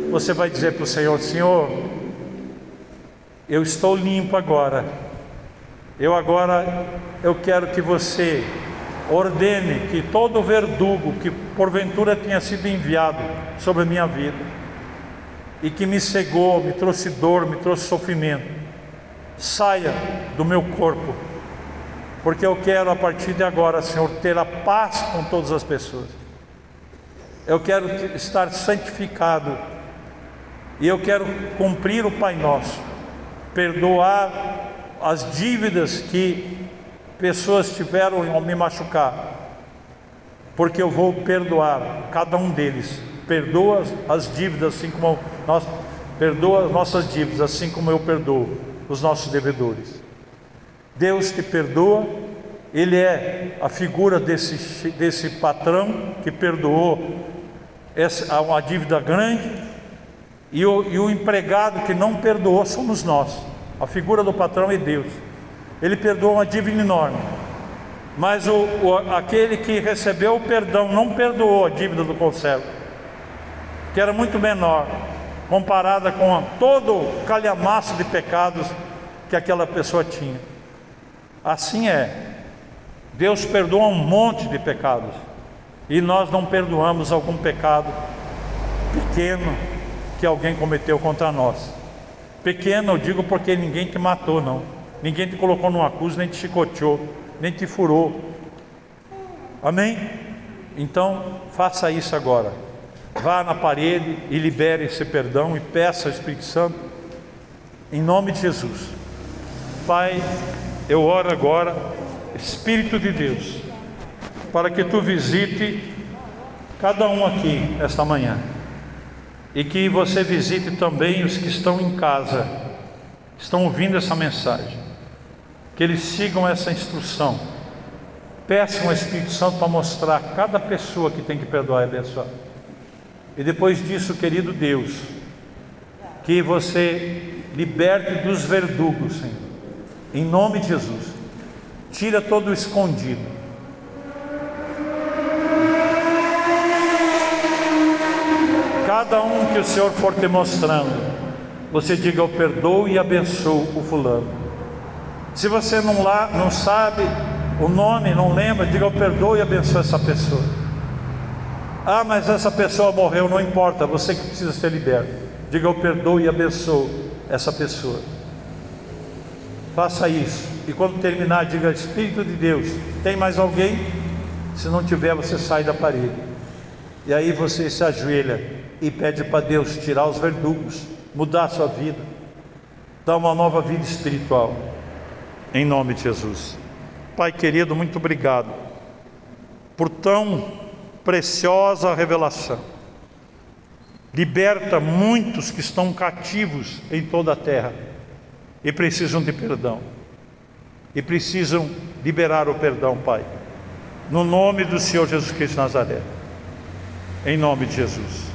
você vai dizer para o Senhor: Senhor, eu estou limpo agora. Eu agora eu quero que você ordene que todo verdugo que porventura tenha sido enviado sobre a minha vida e que me cegou, me trouxe dor, me trouxe sofrimento, saia do meu corpo, porque eu quero a partir de agora, Senhor, ter a paz com todas as pessoas. Eu quero estar santificado e eu quero cumprir o Pai Nosso, perdoar as dívidas que pessoas tiveram ao me machucar, porque eu vou perdoar cada um deles perdoa as dívidas, assim como nós perdoa as nossas dívidas, assim como eu perdoo os nossos devedores. Deus te perdoa, Ele é a figura desse, desse patrão que perdoou essa, uma dívida grande, e o, e o empregado que não perdoou somos nós. A figura do patrão é Deus. Ele perdoou uma dívida enorme. Mas o, o, aquele que recebeu o perdão não perdoou a dívida do conservo, que era muito menor, comparada com todo o calhamaço de pecados que aquela pessoa tinha. Assim é. Deus perdoa um monte de pecados e nós não perdoamos algum pecado pequeno que alguém cometeu contra nós. Pequeno eu digo porque ninguém te matou, não. Ninguém te colocou numa cruz, nem te chicoteou, nem te furou. Amém? Então, faça isso agora. Vá na parede e libere esse perdão e peça ao Espírito Santo, em nome de Jesus. Pai, eu oro agora, Espírito de Deus, para que tu visite cada um aqui esta manhã e que você visite também os que estão em casa, estão ouvindo essa mensagem, que eles sigam essa instrução. Peçam ao Espírito Santo para mostrar a cada pessoa que tem que perdoar e abençoar. E depois disso, querido Deus, que você liberte dos verdugos, Senhor, em nome de Jesus. Tira todo o escondido cada um que o Senhor for te mostrando, você diga: Eu perdoo e abençoo o fulano. Se você não, lá, não sabe o nome, não lembra, diga: Eu perdoo e abençoo essa pessoa. Ah, mas essa pessoa morreu, não importa, você que precisa ser liberto. Diga: Eu perdoo e abençoo essa pessoa. Faça isso. E quando terminar, diga: Espírito de Deus, tem mais alguém? Se não tiver, você sai da parede. E aí você se ajoelha e pede para Deus tirar os verdugos, mudar a sua vida, dar uma nova vida espiritual. Em nome de Jesus. Pai querido, muito obrigado por tão preciosa revelação. Liberta muitos que estão cativos em toda a terra e precisam de perdão. E precisam liberar o perdão, Pai. No nome do Senhor Jesus Cristo de Nazaré. Em nome de Jesus.